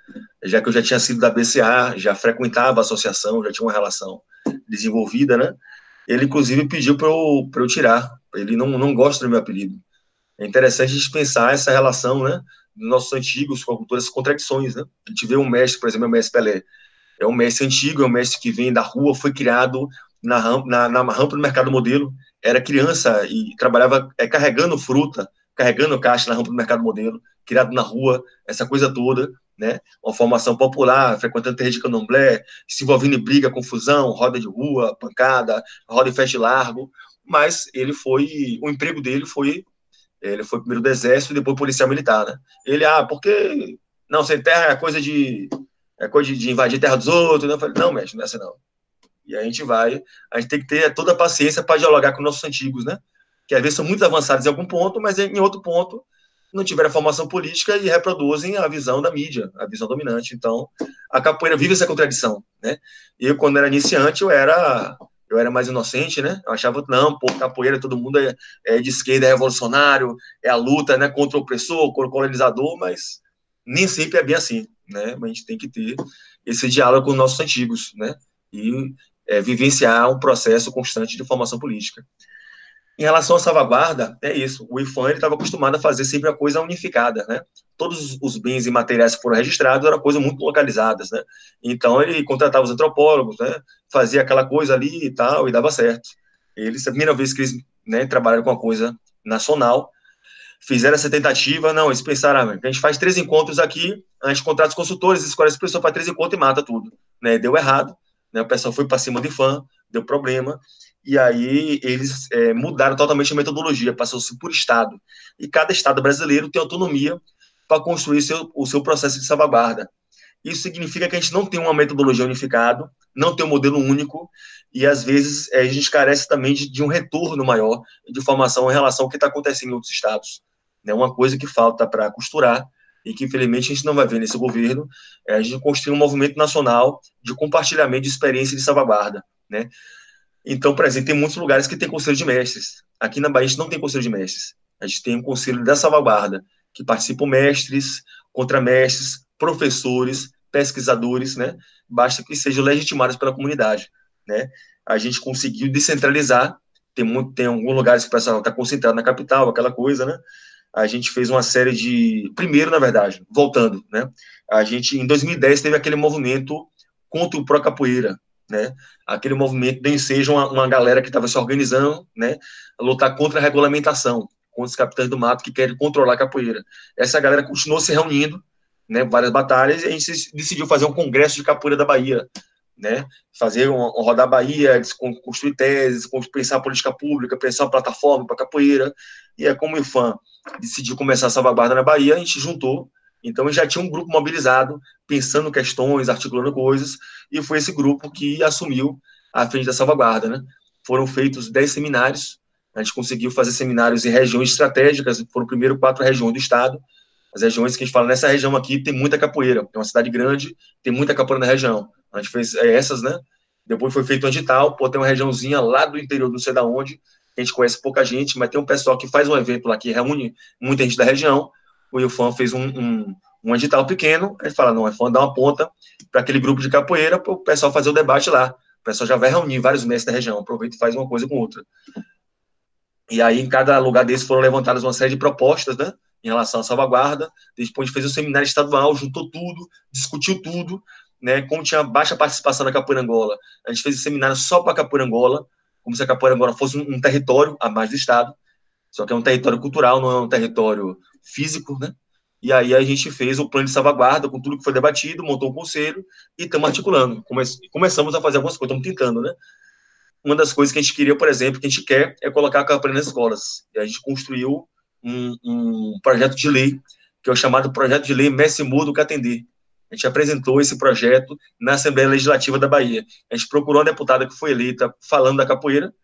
E: Já que eu já tinha sido da BCA, já frequentava a associação, já tinha uma relação desenvolvida, né? Ele, inclusive, pediu para eu, eu tirar. Ele não, não gosta do meu apelido. É interessante a gente pensar essa relação, né? Dos nossos antigos com todas as contradições, né? A gente vê um mestre, por exemplo, o mestre Pelé. É um mestre antigo, é um mestre que vem da rua, foi criado na rampa, na, na rampa do mercado modelo, era criança e trabalhava é, carregando fruta, carregando caixa na rampa do mercado modelo, criado na rua, essa coisa toda, né? Uma formação popular, frequentando terreiro de candomblé, se envolvendo em briga, confusão, roda de rua, pancada, roda e feste largo, mas ele foi, o emprego dele foi, ele foi primeiro do exército e depois policial militar, né? Ele, ah, porque, não, sem terra é coisa de, é coisa de, de invadir terra dos outros, né? Eu falei, não, mestre, não é assim não. E a gente vai, a gente tem que ter toda a paciência para dialogar com nossos antigos, né? Que às vezes são muito avançados em algum ponto, mas em outro ponto não tiveram formação política e reproduzem a visão da mídia, a visão dominante. Então, a capoeira vive essa contradição, né? Eu, quando era iniciante, eu era eu era mais inocente, né? Eu achava, não, pô, capoeira, todo mundo é, é de esquerda, é revolucionário, é a luta, né, contra o opressor, contra o colonizador, mas nem sempre é bem assim, né? A gente tem que ter esse diálogo com os nossos antigos, né? E é, vivenciar um processo constante de formação política. Em relação à salvaguarda, é isso. O IFAM estava acostumado a fazer sempre a coisa unificada, né? Todos os bens e materiais que foram registrados eram coisas muito localizadas, né? Então ele contratava os antropólogos, né? Fazia aquela coisa ali e tal e dava certo. Eles, a primeira vez que eles né, trabalharam com uma coisa nacional, fizeram essa tentativa, não, eles pensaram, ah, a gente faz três encontros aqui, a gente contrata os consultores, escolhe as pessoas para três encontros e mata tudo, né? Deu errado. né? O pessoal foi para cima de fã, deu problema, e aí eles é, mudaram totalmente a metodologia, passou-se por estado. E cada estado brasileiro tem autonomia para construir seu, o seu processo de salvaguarda. Isso significa que a gente não tem uma metodologia unificada, não tem um modelo único, e às vezes é, a gente carece também de, de, um retorno maior de informação em relação ao que está acontecendo em outros estados. É né? uma coisa que falta para costurar e que infelizmente a gente não vai ver nesse governo, é a gente construir um movimento nacional de compartilhamento de experiência de salvaguarda, né? Então, por exemplo, tem muitos lugares que tem conselho de mestres. Aqui na Bahia a gente não tem conselho de mestres. A gente tem um conselho da salvaguarda, que participam mestres, contramestres, professores, pesquisadores, né? Basta que sejam legitimados pela comunidade, né? A gente conseguiu descentralizar. Tem muito, tem alguns lugares que o pessoal está concentrado na capital, aquela coisa, né? a gente fez uma série de. Primeiro, na verdade, voltando, né? A gente, em 2010, teve aquele movimento contra o Pro Capoeira, né? Aquele movimento de ensejo, uma, uma galera que estava se organizando, né? Lutar contra a regulamentação, contra os capitães do mato que querem controlar a capoeira. Essa galera continuou se reunindo, né? Várias batalhas, e a gente decidiu fazer um congresso de capoeira da Bahia, né? Fazer um, um rodar Bahia, construir teses, pensar política pública, pensar plataforma para capoeira. E é como o IFAM decidiu começar a salvaguarda na Bahia, a gente juntou. Então, já tinha um grupo mobilizado, pensando questões, articulando coisas, e foi esse grupo que assumiu a frente da salvaguarda, né? Foram feitos 10 seminários, a gente conseguiu fazer seminários em regiões estratégicas, foram primeiro quatro regiões do estado, as regiões que a gente fala, nessa região aqui tem muita capoeira, é uma cidade grande, tem muita capoeira na região. A gente fez é, essas, né? Depois foi feito um edital, pô, tem uma regiãozinha lá do interior, não sei da onde, a gente conhece pouca gente, mas tem um pessoal que faz um evento lá que reúne muita gente da região. O IUFAM fez um, um, um edital pequeno, ele fala, não, fã dar uma ponta para aquele grupo de capoeira, para o pessoal fazer o debate lá. O pessoal já vai reunir vários mestres da região, aproveita e faz uma coisa com outra. E aí, em cada lugar desses foram levantadas uma série de propostas, né, em relação à salvaguarda. Depois a gente fez um seminário estadual, juntou tudo, discutiu tudo, né, como tinha baixa participação na capoeira Angola, a gente fez um seminário só para capoeira Angola, como se a capoeira agora fosse um, um, território a mais do Estado, só que é um território cultural, não é um território físico, né? E aí a gente fez o plano de salvaguarda com tudo que foi debatido, montou um conselho e estamos articulando. Come começamos a fazer algumas coisas, estamos tentando, né? Uma das coisas que a gente queria, por exemplo, que a gente quer é colocar a capoeira nas escolas. E a gente construiu um, um projeto de lei, que é o chamado Projeto de Lei Mestre Mudo Catender, a gente apresentou esse projeto na Assembleia Legislativa da Bahia. A gente procurou uma deputada que foi eleita falando da capoeira.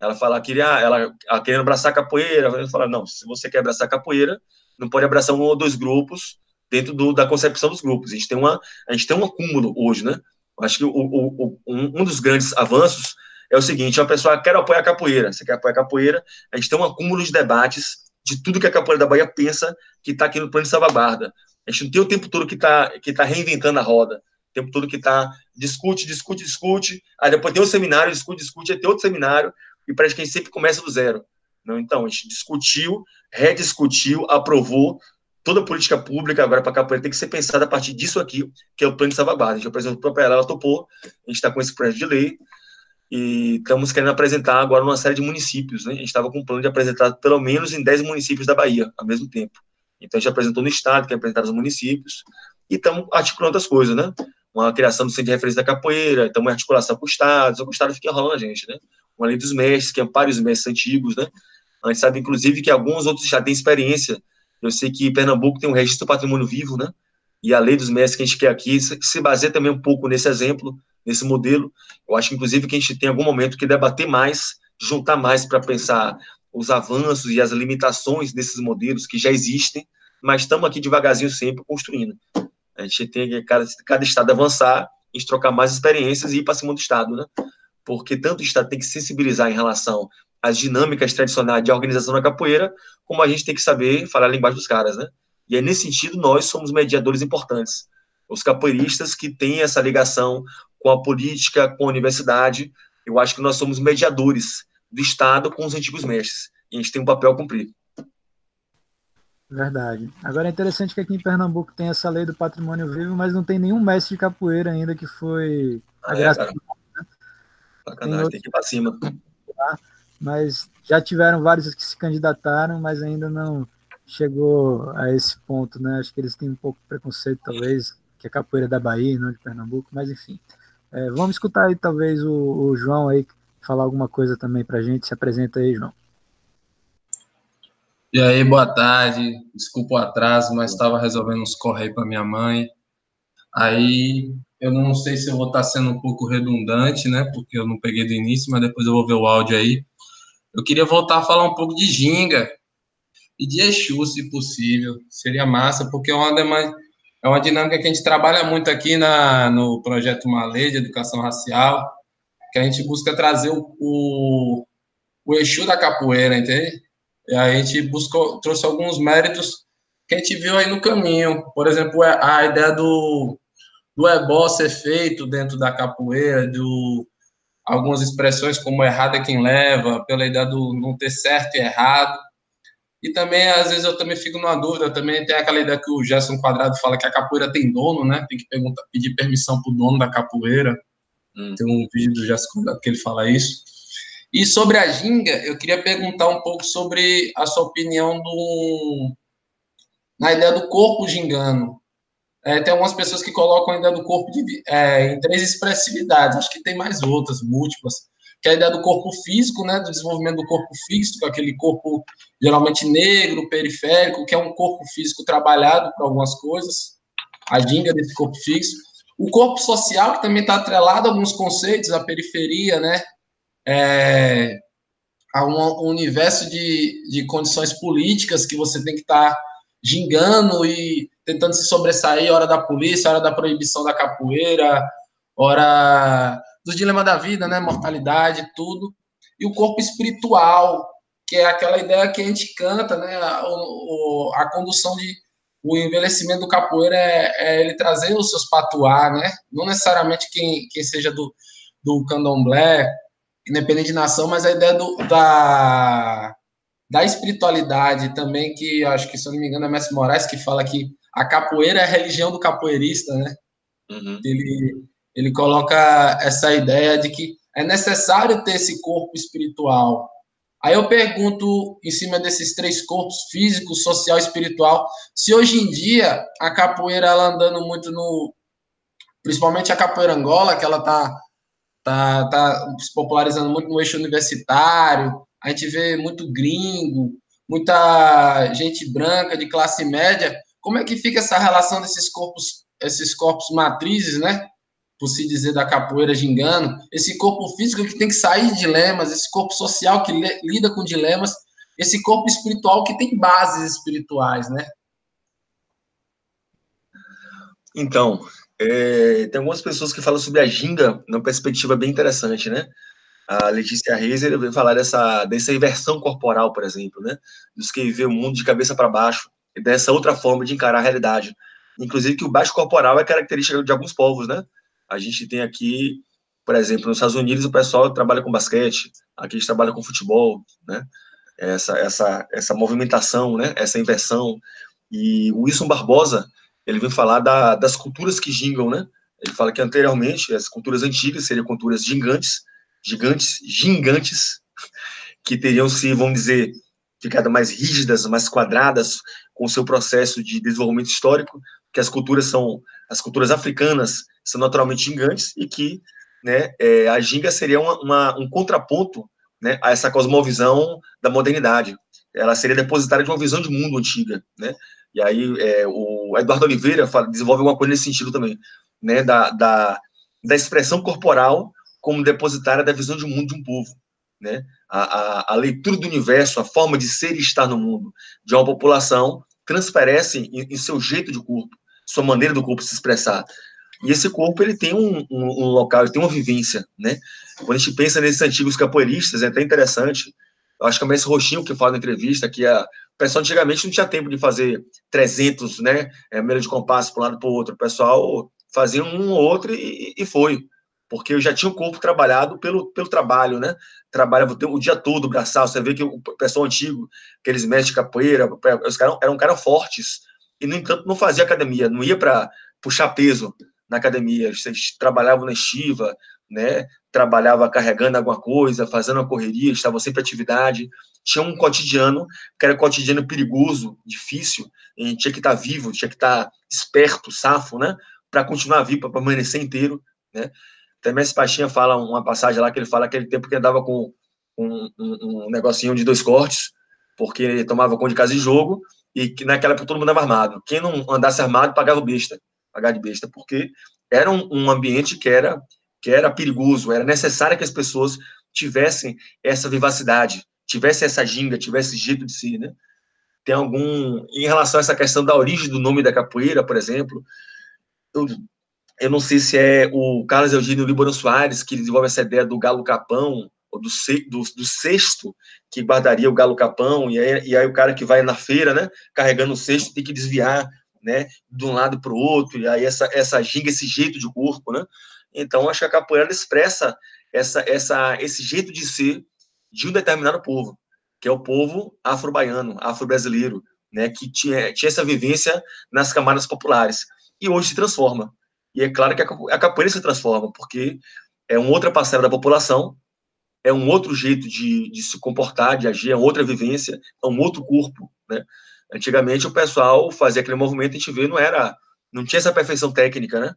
E: Ela fala que ah, ela, ela querendo abraçar capoeira. Ela fala, não, se você quer abraçar capoeira, não pode abraçar um ou dois grupos dentro do, da concepção dos grupos. A gente tem uma, a gente tem um acúmulo hoje, né? Acho que o, o, o, um, dos grandes avanços é o seguinte: uma pessoa quer apoiar a capoeira, você quer apoiar a capoeira, a gente tem um acúmulo de debates de tudo que a capoeira da Bahia pensa que está aqui no plano de salvaguarda. A gente não tem o tempo todo que está que tá reinventando a roda. O tempo todo que está discute, discute, discute. Aí depois tem um seminário, discute, discute, aí tem outro seminário. E gente sempre começa do zero. Não, então, a gente discutiu, rediscutiu, aprovou toda a política pública agora para a capoeira tem que ser pensada a partir disso aqui, que é o plano de salvaguarda. A gente apresentou para ela, ela topou, a gente está com esse projeto de lei e estamos querendo apresentar agora uma série de municípios. Né? A gente estava com um plano de apresentar pelo menos em 10 municípios da Bahia, ao mesmo tempo. Então, a gente apresentou no Estado, que é apresentar os municípios, e estamos articulando outras coisas, né? Uma criação do centro de referência da capoeira, então uma articulação com o Estado, só que o Estado fica enrolando a gente, né? Uma lei dos mestres, que ampara os mestres antigos, né? A gente sabe, inclusive, que alguns outros já têm experiência. Eu sei que Pernambuco tem um registro do patrimônio vivo, né? E a lei dos mestres que a gente quer aqui se baseia também um pouco nesse exemplo, nesse modelo. Eu acho, inclusive, que a gente tem algum momento que debater mais, juntar mais para pensar os avanços e as limitações desses modelos que já existem, mas estamos aqui devagarzinho sempre construindo. A gente tem que cada, cada estado avançar, a gente trocar mais experiências e ir para cima do estado, né? Porque tanto o estado tem que sensibilizar em relação às dinâmicas tradicionais de organização da capoeira, como a gente tem que saber falar a linguagem dos caras, né? E é nesse sentido nós somos mediadores importantes. Os capoeiristas que têm essa ligação com a política, com a universidade, eu acho que nós somos mediadores do Estado com os antigos mestres. E a gente tem um papel a cumprir.
B: Verdade. Agora é interessante que aqui em Pernambuco tem essa lei do patrimônio vivo, mas não tem nenhum mestre de capoeira ainda que foi
E: ah, é? Sacanagem, tem, tem que ir para cima.
B: Mas já tiveram vários que se candidataram, mas ainda não chegou a esse ponto, né? Acho que eles têm um pouco de preconceito, talvez, que a capoeira é da Bahia, não de Pernambuco, mas enfim. É, vamos escutar aí talvez o, o, João aí falar alguma coisa também para a gente. Se apresenta aí, João.
F: E aí, boa tarde. Desculpa o atraso, mas estava resolvendo uns correios para minha mãe. Aí eu não sei se eu vou estar sendo um pouco redundante, né? Porque eu não peguei do início, mas depois eu vou ver o áudio aí. Eu queria voltar a falar um pouco de ginga e de Exu, se possível. Seria massa, porque é uma, é uma dinâmica que a gente trabalha muito aqui na, no projeto Malê de Educação Racial, que a gente busca trazer o, o, o Exu da capoeira, entende? E a gente buscou, trouxe alguns méritos que a gente viu aí no caminho. Por exemplo, a ideia do, do ebó ser feito dentro da capoeira, do algumas expressões como errado é quem leva, pela ideia do não ter certo e errado. E também, às vezes, eu também fico numa dúvida, também tem aquela ideia que o Gerson Quadrado fala que a capoeira tem dono, né? Tem que perguntar, pedir permissão para o dono da capoeira. Hum. Tem um vídeo do Gerson Quadrado que ele fala isso. E sobre a ginga, eu queria perguntar um pouco sobre a sua opinião do, na ideia do corpo gingano. É, tem algumas pessoas que colocam a ideia do corpo de, é, em três expressividades, acho que tem mais outras, múltiplas, que é a ideia do corpo físico, né, do desenvolvimento do corpo físico, aquele corpo geralmente negro, periférico, que é um corpo físico trabalhado para algumas coisas, a ginga desse corpo físico. O corpo social, que também está atrelado a alguns conceitos, a periferia, né, é, a um, universo de, de condições políticas que você tem que estar tá gingando e tentando se sobressair, hora da polícia, hora da proibição da capoeira, hora dos dilemas da vida, né? Mortalidade, tudo. E o corpo espiritual, que é aquela ideia que a gente canta, né? A, o, a condução de o envelhecimento do capoeira é, é, ele trazer os seus patuá, né? Não necessariamente quem, quem seja do, do candomblé, independente de nação, mas a ideia do, da, da espiritualidade também, que acho que, se eu não me engano, é Mestre Moraes que fala que a capoeira é a religião do capoeirista, né? Uhum. Ele, ele coloca essa ideia de que é necessário ter esse corpo espiritual. Aí eu pergunto, em cima desses três corpos, físico, social e espiritual, se hoje em dia a capoeira ela andando muito no. Principalmente a capoeira Angola, que ela tá, tá, tá se popularizando muito no eixo universitário, a gente vê muito gringo, muita gente branca de classe média. Como é que fica essa relação desses corpos, esses corpos matrizes, né? Por se dizer da capoeira gingano, esse corpo físico que tem que sair de dilemas, esse corpo social que lida com dilemas, esse corpo espiritual que tem bases espirituais, né?
E: Então, é, tem algumas pessoas que falam sobre a ginga numa perspectiva bem interessante, né? a Letícia Reiser veio falar dessa, dessa inversão corporal, por exemplo, né? Dos que vê o mundo de cabeça para baixo, dessa outra forma de encarar a realidade. Inclusive que o baixo corporal é característica de alguns povos, né? A gente tem aqui, por exemplo, nos Estados Unidos o pessoal trabalha com basquete, aqui a gente trabalha com futebol, né? Essa, essa, essa movimentação, né? Essa inversão. E o Wilson Barbosa, ele vem falar da, das culturas que gingam, né? Ele fala que anteriormente, as culturas antigas seriam culturas gingantes, gigantes, gigantes, que teriam se, vamos dizer, ficado mais rígidas, mais quadradas com seu processo de desenvolvimento histórico, que as culturas são, as culturas africanas são naturalmente gigantes e que, né, é, a ginga seria uma, uma, um contraponto, né, a essa cosmovisão da modernidade. Ela seria depositária de uma visão de mundo antiga, né, e aí é, o Eduardo Oliveira fala, desenvolve alguma coisa nesse sentido também, né, da, da, da expressão corporal como depositária da visão de mundo de um povo. Né? A, a, a, leitura do universo, a forma de ser e estar no mundo de uma população transparece em, em, seu jeito de corpo, sua maneira do corpo se expressar. E esse corpo ele tem um, um, um, local, ele tem uma vivência, né? Quando a gente pensa nesses antigos capoeiristas, é até interessante. Eu acho que é o Roxinho que fala na entrevista que a, o pessoal antigamente não tinha tempo de fazer 300, né? É, meio de compasso para um lado para o outro. O pessoal fazia um ou outro e, e foi porque eu já tinha o corpo trabalhado pelo, pelo trabalho, né? Trabalhava o dia todo, braçal. Você vê que o pessoal antigo, aqueles mestres de capoeira, os caras eram caras fortes. E, no entanto, não fazia academia, não ia para puxar peso na academia. Eles trabalhavam na estiva, né? Trabalhava carregando alguma coisa, fazendo uma correria, estavam sempre em atividade. Tinha um cotidiano, que era um cotidiano perigoso, difícil. A gente tinha que estar vivo, tinha que estar esperto, safo, né? Para continuar vivo, para permanecer inteiro, né? Até Messi Paixinha fala uma passagem lá que ele fala aquele tempo que andava com um, um, um negocinho de dois cortes, porque ele tomava conta de casa de jogo e que naquela época todo mundo andava armado. Quem não andasse armado pagava besta, pagava de besta, porque era um, um ambiente que era que era perigoso, era necessário que as pessoas tivessem essa vivacidade, tivessem essa ginga, tivessem jeito de si, né? Tem algum em relação a essa questão da origem do nome da capoeira, por exemplo, eu, eu não sei se é o Carlos Eugênio Líbano Soares que desenvolve essa ideia do galo capão, ou do, do, do cesto que guardaria o galo capão, e aí, e aí o cara que vai na feira, né, carregando o cesto, tem que desviar, né, de um lado para o outro, e aí essa, essa ginga, esse jeito de corpo, né, então acho que a capoeira expressa essa, essa, esse jeito de ser de um determinado povo, que é o povo afro-baiano, afro-brasileiro, né, que tinha, tinha essa vivência nas camadas populares, e hoje se transforma, e é claro que a capoeira se transforma, porque é uma outra parcela da população é um outro jeito de, de se comportar, de agir, é outra vivência, é um outro corpo, né? Antigamente o pessoal fazia aquele movimento, a gente vê, não era, não tinha essa perfeição técnica, né?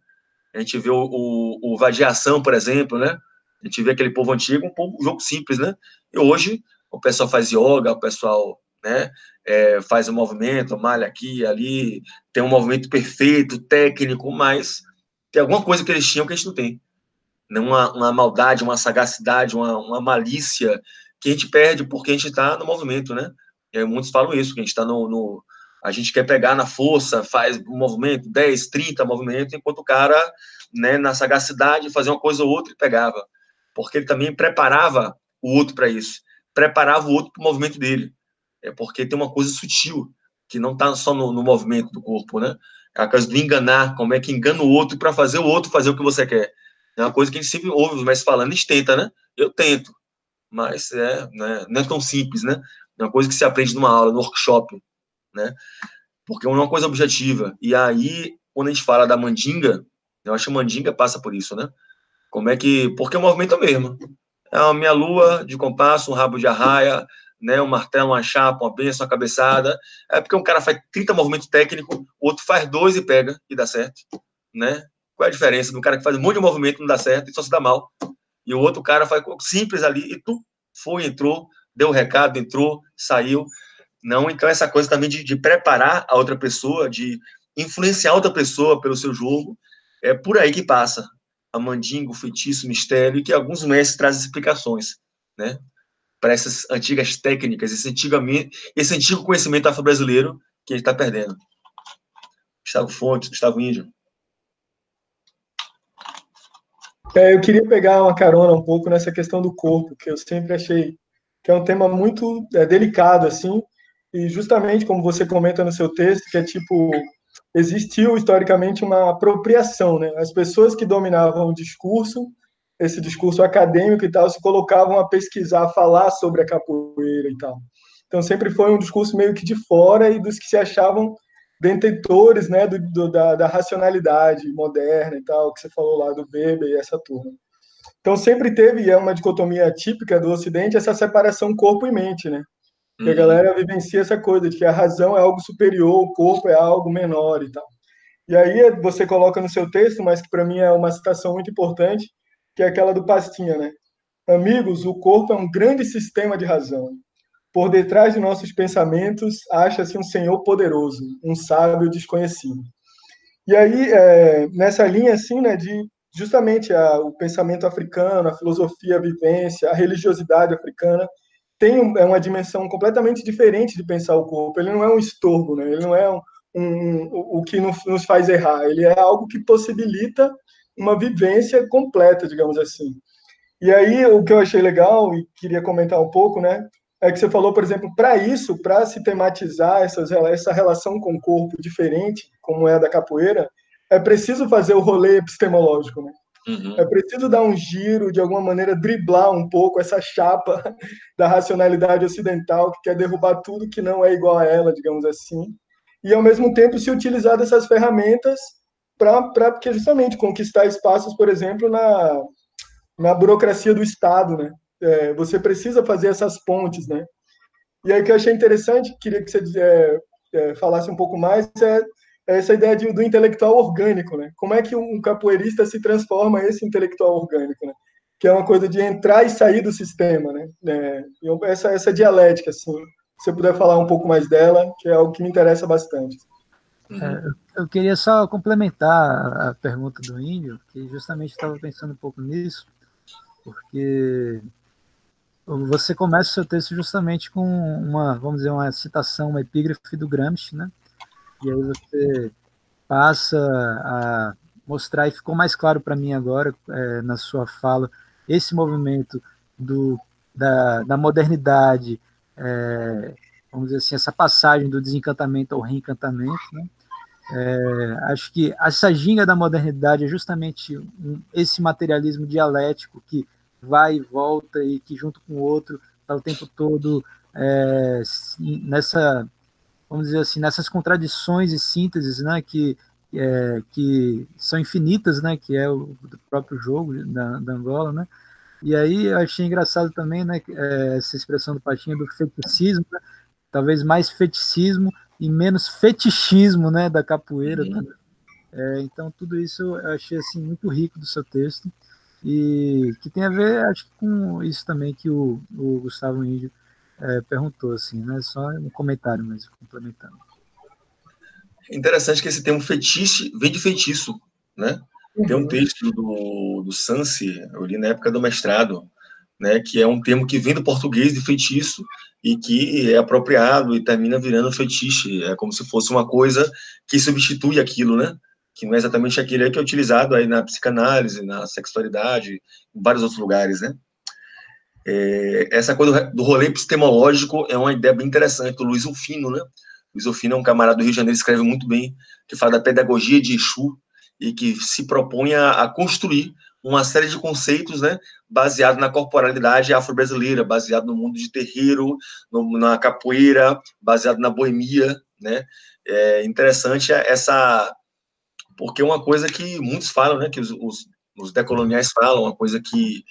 E: A gente vê o, o, o vadiação, por exemplo, né? A gente vê aquele povo antigo, um, povo, um jogo simples, né? E hoje o pessoal faz yoga, o pessoal, né? É, faz um movimento, malha aqui, ali, tem um movimento perfeito, técnico, mas tem alguma coisa que eles tinham que a gente não tem uma, uma maldade, uma sagacidade, uma, uma malícia que a gente perde porque a gente está no movimento, né? E muitos falam isso, que a gente está no, no, A gente quer pegar na força, faz um movimento, 10, 30 movimentos, enquanto o cara, né, na sagacidade, fazia uma coisa ou outra e pegava. Porque ele também preparava o outro para isso. Preparava o outro para o movimento dele. É porque tem uma coisa sutil, que não está só no, no, movimento do corpo, né? É a coisa do enganar, como é que engana o outro para fazer o outro fazer o que você quer. É uma coisa que a gente sempre ouve mas falando, a gente tenta, né? Eu tento, mas é, né, não é tão simples, né? É uma coisa que se aprende numa aula, no workshop, né? Porque é uma coisa objetiva. E aí, quando a gente fala da mandinga, eu acho que mandinga passa por isso, né? Como é que. Porque o movimento é o mesmo. É a minha lua de compasso, um rabo de arraia, né, um martelo, uma chapa, uma benção, uma cabeçada. É porque um cara faz 30 movimentos técnicos, o outro faz dois e pega e dá certo, né? Qual é a diferença do cara que faz um monte de movimento não dá certo e só se dá mal? E o outro cara faz simples ali e tu foi, entrou, deu o recado, entrou, saiu. Não, então essa coisa também de, de preparar a outra pessoa, de influenciar outra pessoa pelo seu jogo, é por aí que passa a mandinga, o feitiço, o mistério, e que alguns mestres trazem explicações, né? Para essas antigas técnicas, esse, esse antigo conhecimento afro-brasileiro que gente está perdendo. Gustavo Fontes, Gustavo Índio.
C: É, eu queria pegar uma carona um pouco nessa questão do corpo, que eu sempre achei que é um tema muito é, delicado, assim, e justamente como você comenta no seu texto, que é tipo, existiu historicamente uma apropriação, né? As pessoas que dominavam o discurso, esse discurso acadêmico e tal, se colocavam a pesquisar, a falar sobre a capoeira e tal. Então sempre foi um discurso meio que de fora e dos que se achavam detentores né, do, do, da, da, racionalidade moderna e tal, que você falou lá do Weber e essa turma. Então sempre teve, e é uma dicotomia típica do Ocidente, essa separação corpo e mente, né? Que a uhum. galera vivencia essa coisa de que a razão é algo superior, o corpo é algo menor e tal. E aí você coloca no seu texto, mas que para mim é uma citação muito importante, que é aquela do Pastinha, né? Amigos, o corpo é um grande sistema de razão. Por detrás de nossos pensamentos acha-se um Senhor poderoso, um sábio desconhecido. E aí, é, nessa linha, assim, né, de justamente a, o pensamento africano, a filosofia, a vivência, a religiosidade africana, tem um, é uma dimensão completamente diferente de pensar o corpo. Ele não é um estorbo, né? ele não é um, um, o que nos faz errar, ele é algo que possibilita uma vivência completa, digamos assim. E aí, o que eu achei legal e queria comentar um pouco, né, é que você falou, por exemplo, para isso, para se tematizar essas, essa relação com o corpo diferente, como é a da capoeira, é preciso fazer o rolê epistemológico, né? Uhum. É preciso dar um giro, de alguma maneira, driblar um pouco essa chapa da racionalidade ocidental que quer derrubar tudo que não é igual a ela, digamos assim, e ao mesmo tempo se utilizar dessas ferramentas para que justamente conquistar espaços, por exemplo, na, na burocracia do Estado, né? é, você precisa fazer essas pontes, né? E aí o que eu achei interessante, queria que você é, é, falasse um pouco mais, é essa ideia de, do intelectual orgânico, né? Como é que um capoeirista se transforma esse intelectual orgânico, né? Que é uma coisa de entrar e sair do sistema, né? É, essa, essa dialética, assim, se você puder falar um pouco mais dela, que é algo que me interessa bastante.
B: É, eu queria só complementar a pergunta do Índio, que justamente estava pensando um pouco nisso, porque você começa o seu texto justamente com uma, vamos dizer, uma citação, uma epígrafe do Gramsci, né? E aí você passa a mostrar, e ficou mais claro para mim agora, é, na sua fala, esse movimento do, da, da modernidade, é, vamos dizer assim, essa passagem do desencantamento ao reencantamento, né? É, acho que essa ginga da modernidade é justamente um, esse materialismo dialético que vai e volta e que junto com o outro está o tempo todo é, nessa, vamos dizer assim, nessas contradições e sínteses, né, que é, que são infinitas, né, que é o próprio jogo da, da Angola, né, e aí eu achei engraçado também, né, é, essa expressão do Patinha do feticismo, né, talvez mais feticismo e menos fetichismo, né, da capoeira. Né? É, então tudo isso eu achei assim muito rico do seu texto e que tem a ver, acho com isso também que o, o Gustavo Índio é, perguntou, assim, né? Só um comentário, mas complementando.
E: Interessante que esse termo fetiche vem de feitiço, né? Tem um uhum. texto do, do Sansi, eu li na época do mestrado, né, que é um termo que vem do português de feitiço e que é apropriado e termina virando fetiche, é como se fosse uma coisa que substitui aquilo, né? Que não é exatamente aquele que é utilizado aí na psicanálise, na sexualidade, em vários outros lugares, né? É, essa coisa do rolê epistemológico é uma ideia bem interessante do Luiz Ufino, né? Luiz Ufino é um camarada do Rio de Janeiro, escreve muito bem, que fala da pedagogia de Exu e que se propõe a, a construir uma série de conceitos, né, baseado na corporalidade afro-brasileira, baseado no mundo de terreiro, no, na capoeira, baseado na boemia, né, é interessante essa, porque uma coisa que muitos falam, né, que os, os, os decoloniais falam, uma coisa que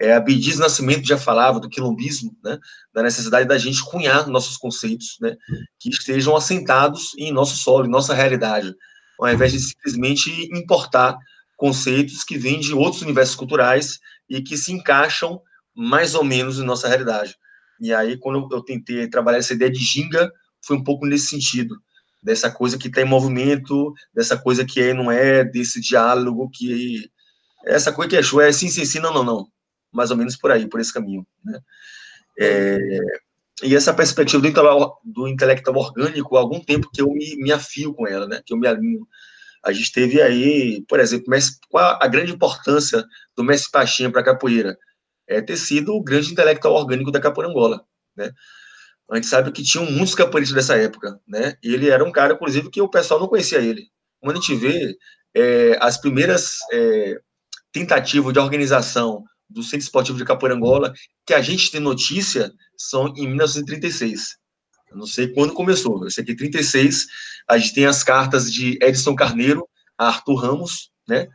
E: é, a Bidiz Nascimento já falava do quilombismo, né, da necessidade da gente cunhar nossos conceitos, né, que estejam assentados em nosso solo, em nossa realidade, ao invés de simplesmente importar conceitos que vêm de outros universos culturais e que se encaixam mais ou menos em nossa realidade. E aí, quando eu tentei trabalhar essa ideia de ginga, foi um pouco nesse sentido, dessa coisa que está em movimento, dessa coisa que é não é, desse diálogo que essa coisa que é show é sim, sim, sim, não, não, não, mais ou menos por aí, por esse caminho, né? É, e essa perspectiva do intelectual, do intelectual orgânico, há algum tempo que eu me, me afio com ela, né? Que eu me alinho a gente teve aí, por exemplo, qual a grande importância do Messi Pachinha para a capoeira? É ter sido o grande intelectual orgânico da capoeira Angola, né? A gente sabe que tinham muitos capoeiristas dessa época, né? Ele era um cara, inclusive, que o pessoal não conhecia ele. Quando a gente vê é, as primeiras é, tentativas de organização do Centro Esportivo de Capoeira Angola, que a gente tem notícia, são em 1936. Eu não sei quando começou. Eu sei que 36 a gente tem as cartas de Edson Carneiro Arthur Ramos, né?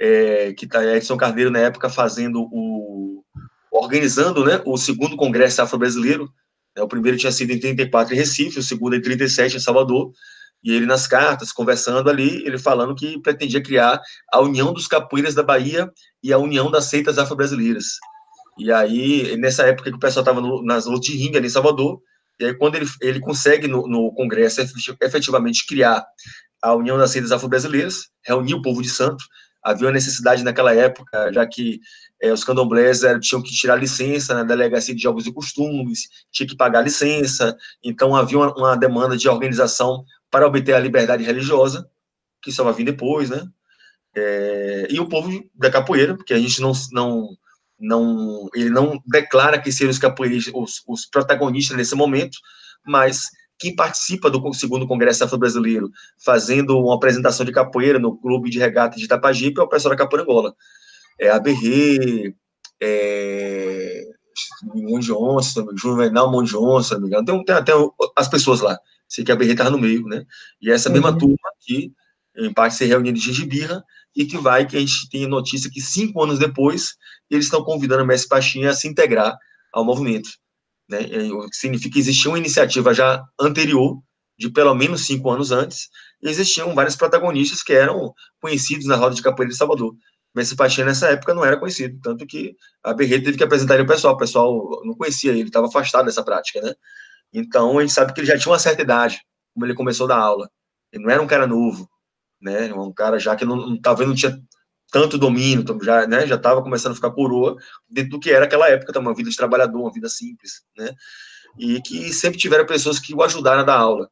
E: É, que tá Edson Carneiro na época fazendo o organizando, né, o segundo congresso afro-brasileiro. Né, o primeiro tinha sido em 34 em Recife, o segundo em 37 em Salvador. E ele nas cartas, conversando ali, ele falando que pretendia criar a União dos Capoeiras da Bahia e a União das Seitas Afro-Brasileiras. E aí, nessa época que o pessoal estava nas lutas de ringa em Salvador, e aí, quando ele, ele consegue, no, no Congresso, efetivamente criar a União das Redes Afro-Brasileiras, reunir o povo de Santos, havia uma necessidade naquela época, já que é, os candomblés é, tinham que tirar licença na delegacia de jogos e costumes, tinha que pagar licença, então havia uma, uma, demanda de organização para obter a liberdade religiosa, que só vai vir depois, né? É, e o povo da capoeira, porque a gente não, não não, ele não declara que seriam os capoeiristas, os, os protagonistas nesse momento, mas quem participa do segundo Congresso Afro-Brasileiro, fazendo uma apresentação de capoeira no Clube de Regata de Itapajipe, é o pessoal da Capoeira Angola. É a Berrê, é, Monjonça, Juvenal Monjonça, não me engano, tem, tem até as pessoas lá, sei que a Berrê estava no meio, né? E essa mesma uhum. turma aqui, em parte se reunindo de Gengibirra, e que vai, que a gente tem notícia que cinco anos depois, eles estão convidando o Messi Pachinha a se integrar ao movimento. Né? O que significa que existia uma iniciativa já anterior, de pelo menos cinco anos antes, e existiam vários protagonistas que eram conhecidos na roda de capoeira de Salvador. Messi Paixão nessa época não era conhecido, tanto que a Berreta teve que apresentar ele ao pessoal, o pessoal não conhecia ele, estava afastado dessa prática, né? Então a gente sabe que ele já tinha uma certa idade, como ele começou da aula. Ele não era um cara novo, né? Um cara já que não, não talvez não tinha tanto domínio, já, né, já estava começando a ficar coroa dentro do que era aquela época, uma vida de trabalhador, uma vida simples, né? E que sempre tiveram pessoas que o ajudaram a dar aula.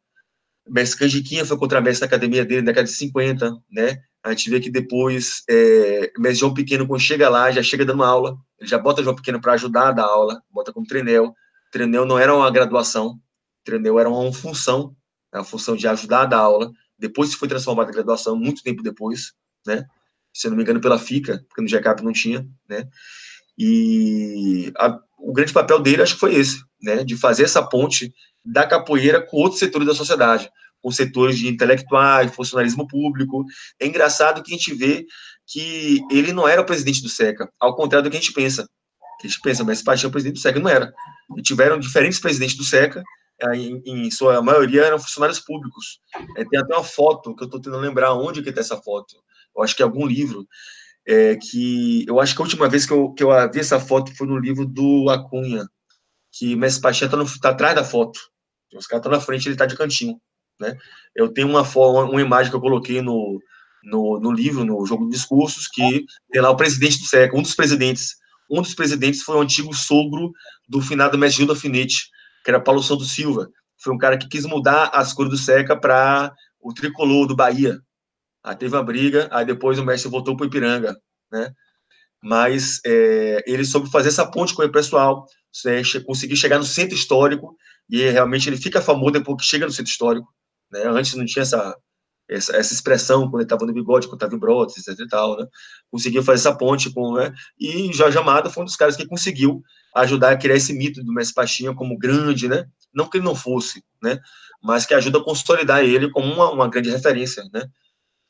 E: Mestre Canjiquinha foi contramestre da academia dele na década de 50, né? A gente vê que depois é, mestre João Pequeno, quando chega lá, já chega dando aula, ele já bota João Pequeno para ajudar a dar aula, bota como treinel. Treinel não era uma graduação, treinel era uma função, a função de ajudar a dar aula. Depois foi transformada em graduação, muito tempo depois, né? se eu não me engano, pela FICA, porque no GCAP não tinha, né? E a, o grande papel dele, acho que foi esse, né? De fazer essa ponte da capoeira com outros setores da sociedade, com setores de intelectuais, funcionalismo público. É engraçado que a gente vê que ele não era o presidente do SECA, ao contrário do que a gente pensa. A gente pensa, mas Paixão é o presidente do SECA, não era. E tiveram diferentes presidentes do SECA, em, em, sua maioria eram funcionários públicos. É, tem até uma foto que eu estou tentando lembrar onde que está essa foto eu acho que é algum livro, é, que eu acho que a última vez que eu, que eu vi essa foto foi no livro do Acunha, que Messi Paixão está tá atrás da foto. Os caras estão na frente, ele está de cantinho. Né? Eu tenho uma, uma, uma imagem que eu coloquei no, no, no, livro, no jogo de discursos, que tem lá o presidente do SECA, um dos presidentes. Um dos presidentes foi o antigo sogro do finado mestre Gildo Alfinete, que era Paulo Santos Silva. Foi um cara que quis mudar as cores do SECA para o tricolor do Bahia, Aí teve uma briga, aí depois o mestre voltou para o Ipiranga, né? Mas é, ele soube fazer essa ponte com o pessoal, é, conseguir chegar no centro histórico, e realmente ele fica famoso depois que chega no centro histórico. Né? Antes não tinha essa, essa, essa expressão quando ele estava no bigode, quando estava em Brotes, etc e tal, né? Conseguiu fazer essa ponte com, né? E Jorge Amado foi um dos caras que conseguiu ajudar a criar esse mito do Mestre Pastinha como grande, né? Não que ele não fosse, né? Mas que ajuda a consolidar ele como uma, uma grande referência, né?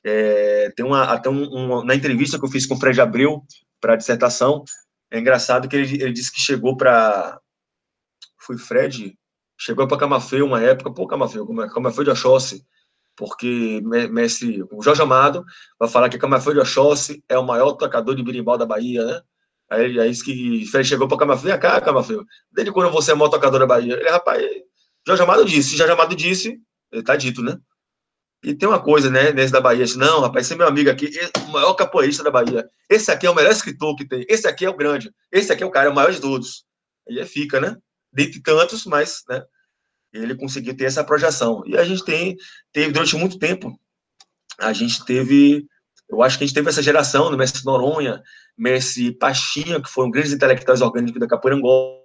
E: É, tem uma, até um, uma, na entrevista que eu fiz com o Fred Abreu para a dissertação, é engraçado que ele, ele disse que chegou para. Foi Fred? Chegou para Camafeu uma época, pô, Camafeu, Camafeu de Oxóssi, porque mestre, o Jorge Amado vai falar que Camafeu Oxóssi é o maior tocador de birimbau da Bahia, né? Aí, aí disse que chegou para Camafeu, vem cá, Camafeu, desde quando você é o maior tocador da Bahia? Ele, rapaz, Jorge Amado disse, Jorge Amado disse, está dito, né? E tem uma coisa, né, nesse da Bahia, assim, não, rapaz, esse é meu amigo aqui, o maior capoeirista da Bahia. Esse aqui é o melhor escritor que tem. Esse aqui é o grande. Esse aqui é o cara, é o maior de todos. Aí fica, né? Dentre tantos, mas, né? Ele conseguiu ter essa projeção. E a gente tem, teve, durante muito tempo, a gente teve, eu acho que a gente teve essa geração, no Mestre Noronha, Mestre Pastinha, que foram grandes intelectuais orgânicos da capoeira Angola,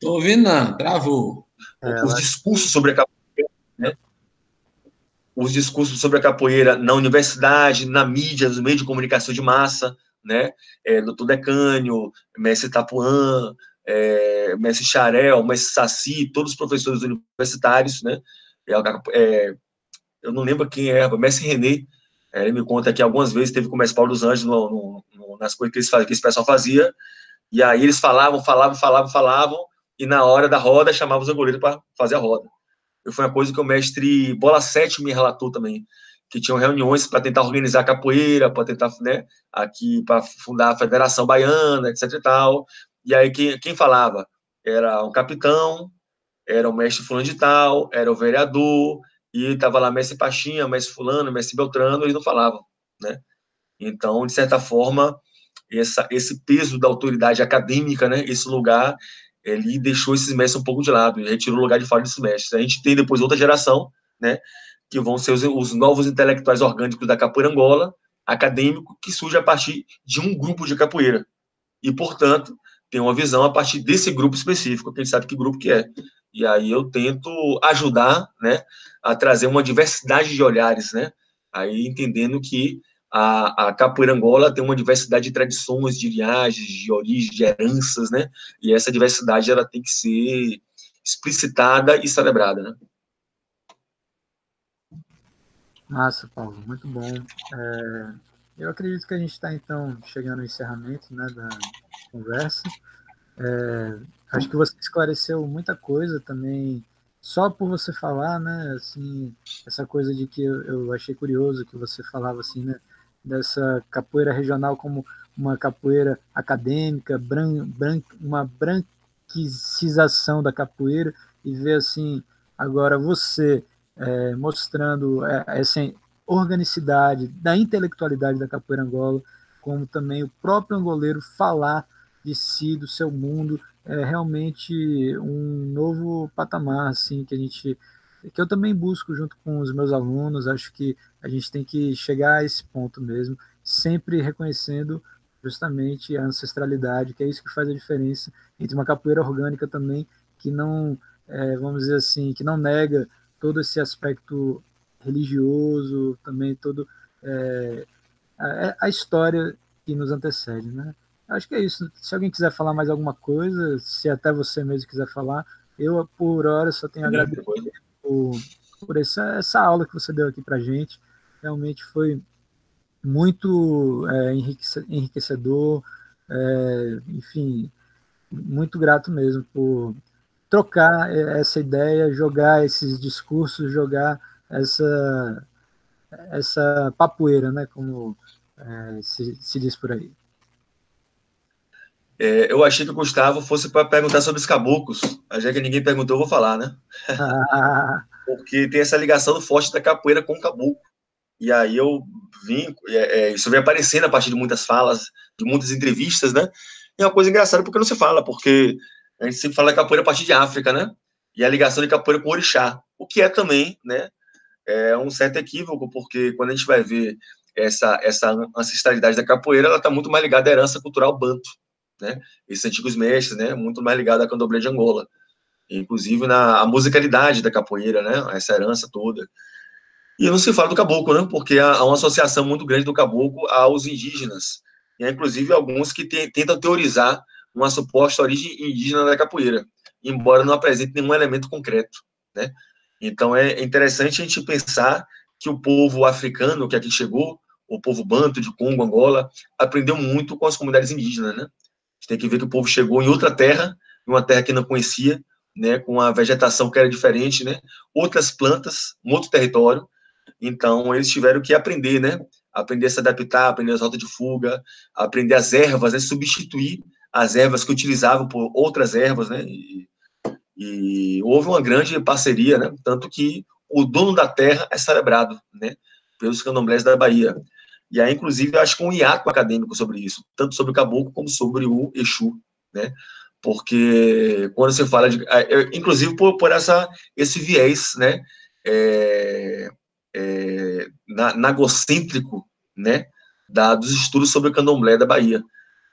F: Tô ouvindo, não, travou.
E: É, Os discursos sobre a capoeira, né? Os discursos sobre a capoeira na universidade, na mídia, nos meios de comunicação de massa, né? É, Doutor Decânio, Mestre Tapuã, é, Mestre Charel, Mestre Saci, todos os professores universitários, né? É, é, eu não lembro quem é, Mestre René, é, ele me conta que algumas vezes teve com o Mestre Paulo dos Anjos no, no, no, nas coisas que, eles, que esse pessoal fazia, e aí eles falavam, falavam, falavam, falavam, e na hora da roda chamava os goleiros para fazer a roda. Foi uma coisa que o mestre Bola 7 me relatou também, que tinham reuniões para tentar organizar a capoeira, para tentar, né, aqui para fundar a Federação Baiana, etc e tal. E aí quem, quem falava era um capitão, era o mestre fulano de tal, era o vereador, e estava lá mestre Pachinha, mestre fulano, mestre Beltrano, eles não falavam, né? Então, de certa forma, essa, esse peso da autoridade acadêmica, né, esse lugar, ele deixou esses mestres um pouco de lado, e retirou o lugar de fora desses mestres. A gente tem depois outra geração, né, que vão ser os, os novos intelectuais orgânicos da capoeira Angola, acadêmico, que surge a partir de um grupo de capoeira. E, portanto, tem uma visão a partir desse grupo específico, que a gente sabe que grupo que é. E aí eu tento ajudar, né, a trazer uma diversidade de olhares, né, aí entendendo que a, a capoeira Angola tem uma diversidade de tradições, de linhagens, de origens, de heranças, né? E essa diversidade ela tem que ser explicitada e celebrada, né?
B: Massa, Paulo, muito bom. É, eu acredito que a gente está, então, chegando ao encerramento né, da conversa. É, acho que você esclareceu muita coisa também, só por você falar, né? Assim, essa coisa de que eu, eu achei curioso que você falava assim, né? Dessa capoeira regional como uma capoeira acadêmica, bran, bran, uma branquização da capoeira, e ver assim, agora você é, mostrando é, essa organicidade da intelectualidade da capoeira angola, como também o próprio angoleiro falar de si, do seu mundo, é realmente um novo patamar, assim, que a gente que eu também busco junto com os meus alunos, acho que a gente tem que chegar a esse ponto mesmo, sempre reconhecendo justamente a ancestralidade, que é isso que faz a diferença entre uma capoeira orgânica também, que não, é, vamos dizer assim, que não nega todo esse aspecto religioso, também todo é, a, a, história que nos antecede, né? Acho que é isso. Se alguém quiser falar mais alguma coisa, se até você mesmo quiser falar, eu por hora só tenho a agradecer por, por essa, essa aula que você deu aqui para gente. Realmente foi muito é, enriquecedor, é, enfim, muito grato mesmo por trocar essa ideia, jogar esses discursos, jogar essa essa papoeira, né, como é, se, se, diz por aí.
E: É, eu achei que o Gustavo fosse para perguntar sobre os caboclos, já que ninguém perguntou, eu vou falar, né? Ah. Porque tem essa ligação forte da capoeira com o caboclo. E aí eu vim, é, é, isso vem aparecendo a partir de muitas falas, de muitas entrevistas, né? E é uma coisa engraçada porque não se fala, porque a gente sempre fala da capoeira a partir de África, né? E a ligação de capoeira com o orixá, o que é também, né? É um certo equívoco, porque quando a gente vai ver essa, essa ancestralidade da capoeira, ela está muito mais ligada à herança cultural banto, né? Esses antigos mestres, né? Muito mais ligada à candomblé de Angola. Inclusive na musicalidade da capoeira, né? Essa herança toda. E não se fala do caboclo, né? Porque há uma associação muito grande do caboclo aos indígenas. E há, inclusive, alguns que tentam teorizar uma suposta origem indígena da capoeira, embora não apresente nenhum elemento concreto, né? Então é interessante a gente pensar que o povo africano que aqui chegou, o povo banto de Congo, Angola, aprendeu muito com as comunidades indígenas, né? A gente tem que ver que o povo chegou em outra terra, em uma terra que não conhecia, né, com a vegetação que era diferente, né? Outras plantas, um outro território. Então eles tiveram que aprender, né? Aprender a se adaptar, aprender as rotas de fuga, aprender as ervas, né? substituir as ervas que utilizavam por outras ervas, né? E, e houve uma grande parceria, né? Tanto que o dono da terra é celebrado, né? Pelos candomblés da Bahia. E aí, inclusive, eu acho que um hiato acadêmico sobre isso, tanto sobre o caboclo como sobre o Exu, né? Porque quando você fala de. É, inclusive por, por essa, esse viés, né? É, é, nagocêntrico, né? Da, dos estudos sobre o candomblé da Bahia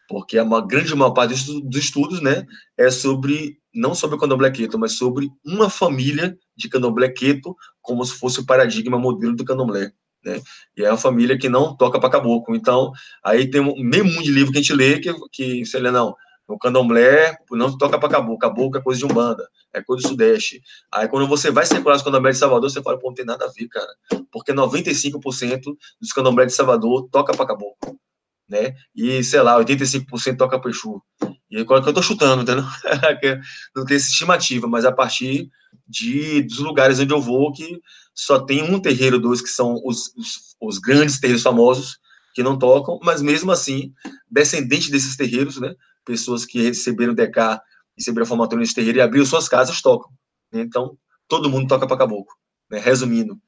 E: porque a grande maior parte dos estudos, né, é sobre, não sobre o candomblé queto, mas sobre uma família de candomblé queto, como se fosse o paradigma modelo do candomblé, né, e é uma família que não toca para caboclo, então, aí tem um meio mundo de livro que a gente lê, que, que lá, não, o candomblé não toca para caboclo, caboclo é coisa de umbanda, é coisa do sudeste, aí quando você vai circular os candomblé de Salvador, você fala, pô, não tem nada a ver, cara, porque 95% dos candomblé de Salvador toca para caboclo, né? E, sei lá, 85% toca pro Exu. E agora que eu tô chutando, entendeu? não tem essa estimativa, mas a partir de, dos lugares onde eu vou, que só tem um terreiro, dois, que são os, os, os grandes terreiros famosos, que não tocam, mas mesmo assim, descendentes desses terreiros, né? Pessoas que receberam DK, receberam a formatura nesse terreiro e abriram suas casas, tocam. Né? Então, todo mundo toca para caboclo, né? Resumindo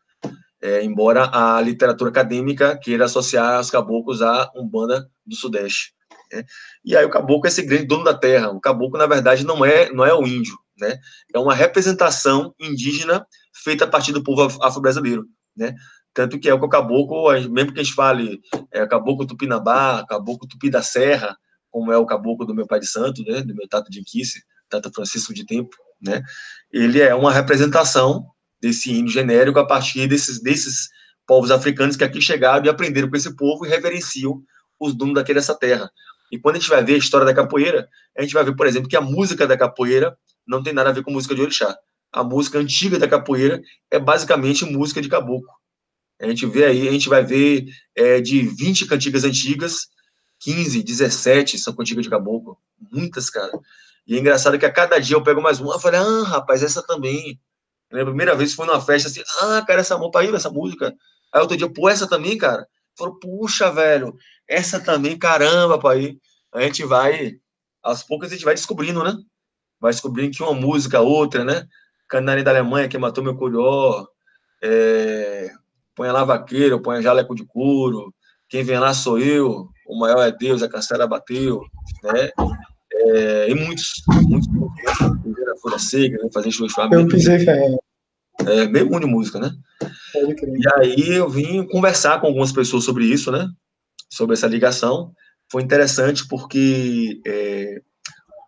E: é, embora a literatura acadêmica queira associar os caboclos à Umbanda do Sudeste. Né? E aí o caboclo é esse grande dono da terra. O caboclo, na verdade, não é, não é o índio, né? É uma representação indígena feita a partir do povo afro-brasileiro, né? Tanto que é o caboclo, mesmo que a gente fale é, caboclo tupinambá, caboclo tupi da serra, como é o caboclo do meu pai de santo, né? Do meu tato de Inquice, tato Francisco de Tempo, né? Ele é uma representação desse índio genérico a partir desses, desses povos africanos que aqui chegaram e aprenderam com esse povo e reverenciam os donos daqui dessa terra. E quando a gente vai ver a história da capoeira, a gente vai ver, por exemplo, que a música da capoeira não tem nada a ver com música de orixá. A música antiga da capoeira é basicamente música de caboclo. A gente vê aí, a gente vai ver é, de 20 cantigas antigas, 15, 17 são cantigas de caboclo. Muitas, cara. E é engraçado que a cada dia eu pego mais uma, eu falei, ah, rapaz, essa também. A primeira vez foi numa festa assim, ah, cara, essa mão aí, essa música. Aí outro dia, pô, essa também, cara. Falou, puxa, velho, essa também, caramba, pai. A gente vai, aos poucos a gente vai descobrindo, né? Vai descobrindo que uma música, outra, né? Canário da Alemanha, que matou meu curió, é... põe lá vaqueiro, põe jaleco de couro, quem vem lá sou eu, o maior é Deus, a cancela bateu, né? É, e muitos, muitos, né? Fura Seca, né? fazer show
C: Eu pisei ferro.
E: É, bem bom de música, né? E aí eu vim conversar com algumas pessoas sobre isso, né? Sobre essa ligação. Foi interessante porque é,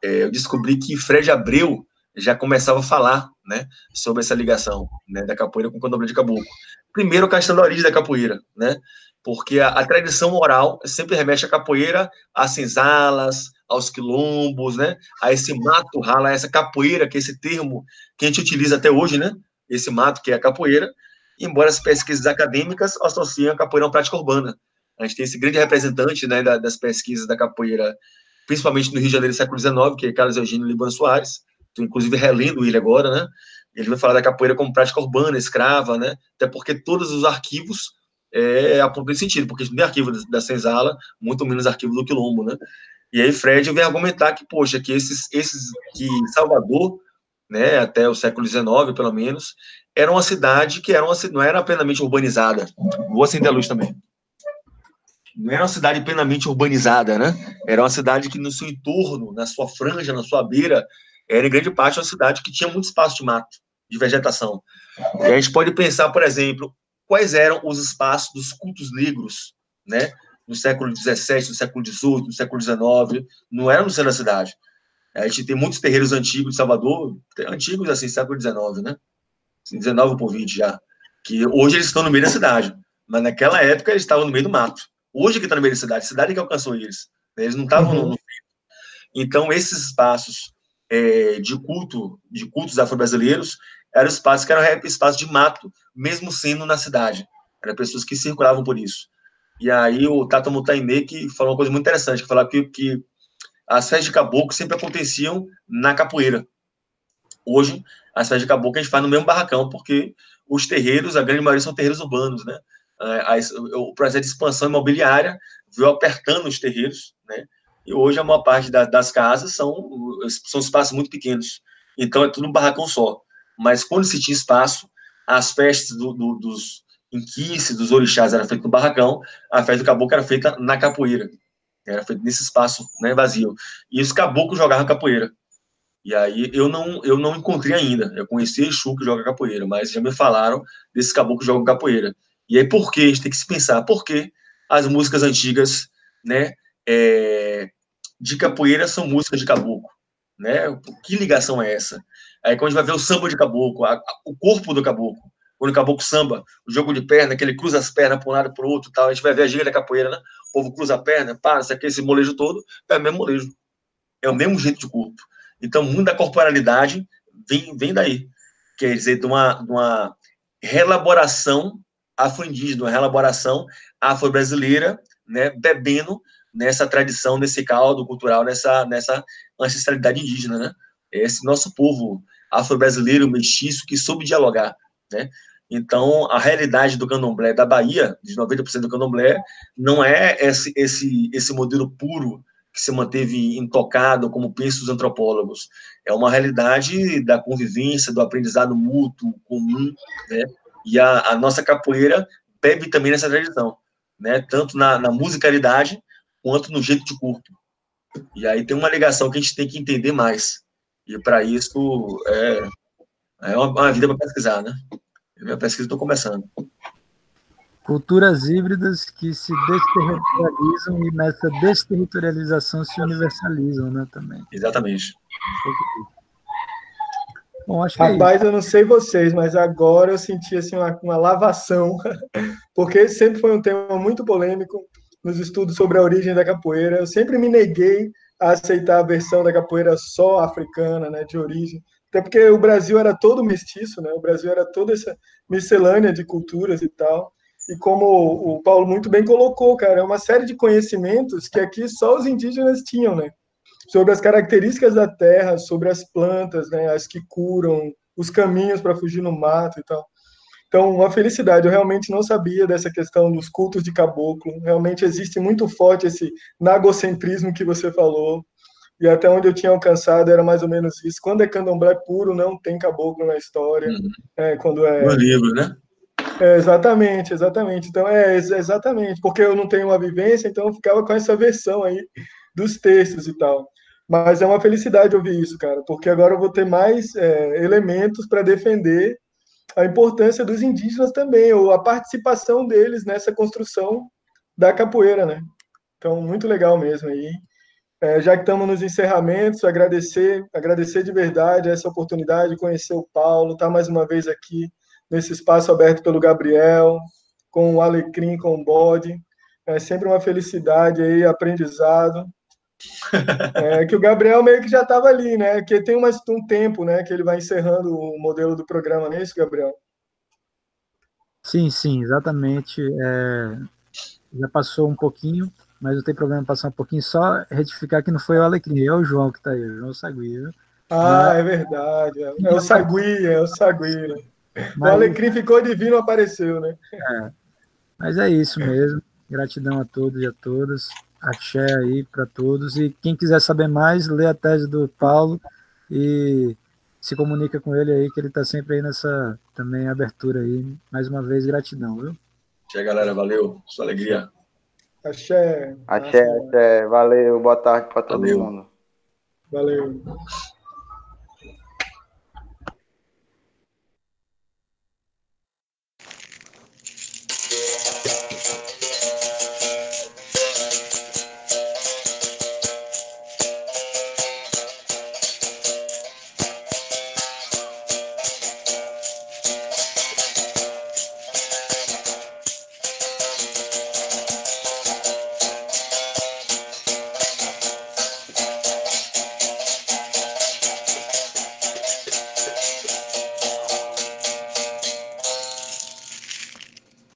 E: é, eu descobri que Fred Abreu já começava a falar, né? Sobre essa ligação, né? Da capoeira com o candomblé de caboclo. Primeiro, a questão da origem da capoeira, né? Porque a, a tradição oral sempre remete à capoeira, às senzalas, aos quilombos, né? A esse mato rala, essa capoeira, que é esse termo que a gente utiliza até hoje, né? Esse mato que é a capoeira, embora as pesquisas acadêmicas associem a capoeira a uma prática urbana. A gente tem esse grande representante, né, das pesquisas da capoeira, principalmente no Rio de Janeiro do século XIX, que é Carlos Eugênio Libano Soares, estou inclusive relendo ele agora, né? Ele vai falar da capoeira como prática urbana, escrava, né? Até porque todos os arquivos é, apontam esse sentido, porque não tem arquivo da senzala, muito menos arquivo do quilombo, né? E aí Fred vem argumentar que, poxa, que esses, esses que Salvador, né, até o século XIX, pelo menos, era uma cidade que era uma, não era plenamente urbanizada. Vou acender a luz também. Não era uma cidade plenamente urbanizada, né? Era uma cidade que no seu entorno, na sua franja, na sua beira, era em grande parte uma cidade que tinha muito espaço de mato, de vegetação. E a gente pode pensar, por exemplo, quais eram os espaços dos cultos negros, né? no século XVII, no século XVIII, no século XIX, não era no centro da cidade. A gente tem muitos terreiros antigos de Salvador, antigos assim, século XIX, né? 19 por 20 já, que hoje eles estão no meio da cidade, mas naquela época eles estavam no meio do mato. Hoje que está no meio da cidade, a cidade que alcançou eles, né? eles não estavam uhum. no, no Então esses espaços é, de culto, de cultos afro-brasileiros, eram espaços que eram espaços de mato, mesmo sendo na cidade. Eram pessoas que circulavam por isso. E aí o Tata Mutaime que falou uma coisa muito interessante, que falava que, que as festas de caboclo sempre aconteciam na capoeira. Hoje, as festas de caboclo a gente faz no mesmo barracão, porque os terreiros, a grande maioria são terreiros urbanos, né? É, o processo de expansão imobiliária veio apertando os terreiros, né? E hoje a maior parte da, das casas são, são espaços muito pequenos. Então é tudo um barracão só. Mas quando se tinha espaço, as festas do, do, dos, inquice dos orixás era feita no barracão, a festa do caboclo era feita na capoeira. Era feita nesse espaço né, vazio. E os caboclos jogavam capoeira. E aí eu não, eu não encontrei ainda. Eu conheci Exu que joga capoeira, mas já me falaram desses caboclos que jogam capoeira. E aí por que? A gente tem que se pensar. Por que as músicas antigas né, é, de capoeira são músicas de caboclo? Né? Que ligação é essa? Aí quando a gente vai ver o samba de caboclo, a, a, o corpo do caboclo, quando o caboclo samba, o jogo de perna, que ele cruza as pernas para um lado para o outro tal. A gente vai ver a gira da capoeira, né? O povo cruza a perna, para, isso aqui, esse molejo todo, é o mesmo molejo. É o mesmo jeito de corpo. Então, o mundo da corporalidade vem, vem daí. Quer dizer, de uma, de uma relaboração afro-indígena, uma relaboração afro-brasileira, né, bebendo nessa tradição, nesse caldo cultural, nessa, nessa ancestralidade indígena, né? Esse nosso povo afro-brasileiro, mestiço, que soube dialogar, né? Então, a realidade do candomblé da Bahia, de 90% do candomblé, não é esse, esse, esse modelo puro que se manteve intocado, como pensam os antropólogos. É uma realidade da convivência, do aprendizado mútuo, comum, né? E a, a nossa capoeira bebe também nessa tradição, né? Tanto na, na musicalidade, quanto no jeito de corpo. E aí tem uma ligação que a gente tem que entender mais. E para isso, é, é uma, uma vida para pesquisar, né? Minha pesquisa estou começando.
B: Culturas híbridas que se desterritorializam e nessa desterritorialização se universalizam, né, também.
E: Exatamente.
C: Bom, acho que é Rapaz, é eu não sei vocês, mas agora eu senti assim, uma, uma lavação, porque sempre foi um tema muito polêmico nos estudos sobre a origem da capoeira. Eu sempre me neguei a aceitar a versão da capoeira só africana, né, de origem. Até porque o Brasil era todo mestiço, né? O Brasil era toda essa miscelânea de culturas e tal. E como o Paulo muito bem colocou, cara, é uma série de conhecimentos que aqui só os indígenas tinham, né? sobre as características da terra, sobre as plantas, né, as que curam, os caminhos para fugir no mato e tal. Então, uma felicidade. Eu realmente não sabia dessa questão dos cultos de caboclo. Realmente existe muito forte esse nagocentrismo que você falou. E até onde eu tinha alcançado era mais ou menos isso. Quando é candomblé puro, não tem caboclo na história. Uhum. É, quando é...
E: No livro, né?
C: É, exatamente, exatamente. Então, é exatamente. Porque eu não tenho uma vivência, então eu ficava com essa versão aí dos textos e tal. Mas é uma felicidade ouvir isso, cara, porque agora eu vou ter mais é, elementos para defender a importância dos indígenas também, ou a participação deles nessa construção da capoeira, né? Então, muito legal mesmo aí. É, já que estamos nos encerramentos, agradecer, agradecer de verdade essa oportunidade de conhecer o Paulo, estar tá mais uma vez aqui nesse espaço aberto pelo Gabriel, com o Alecrim, com o Bode. É sempre uma felicidade aí, aprendizado. É, que o Gabriel meio que já estava ali, né? Que tem mais um tempo, né? Que ele vai encerrando o modelo do programa, não é isso, Gabriel?
B: Sim, sim, exatamente. É, já passou um pouquinho, mas não tem problema passar um pouquinho. Só retificar que não foi o Alecrim, é o João que está aí, o João Sagui.
C: Ah, é verdade. É, é o Sagui, é o Sagui. Né? Mas... O Alecrim ficou divino, apareceu, né?
B: É, mas é isso mesmo. Gratidão a todos e a todas axé aí para todos. E quem quiser saber mais, lê a tese do Paulo e se comunica com ele aí, que ele está sempre aí nessa também abertura aí. Mais uma vez, gratidão, viu?
E: Axé, galera, valeu. Sua alegria.
C: Axé.
D: Axé, axé. Valeu, boa tarde para todo
E: valeu.
C: mundo. Valeu.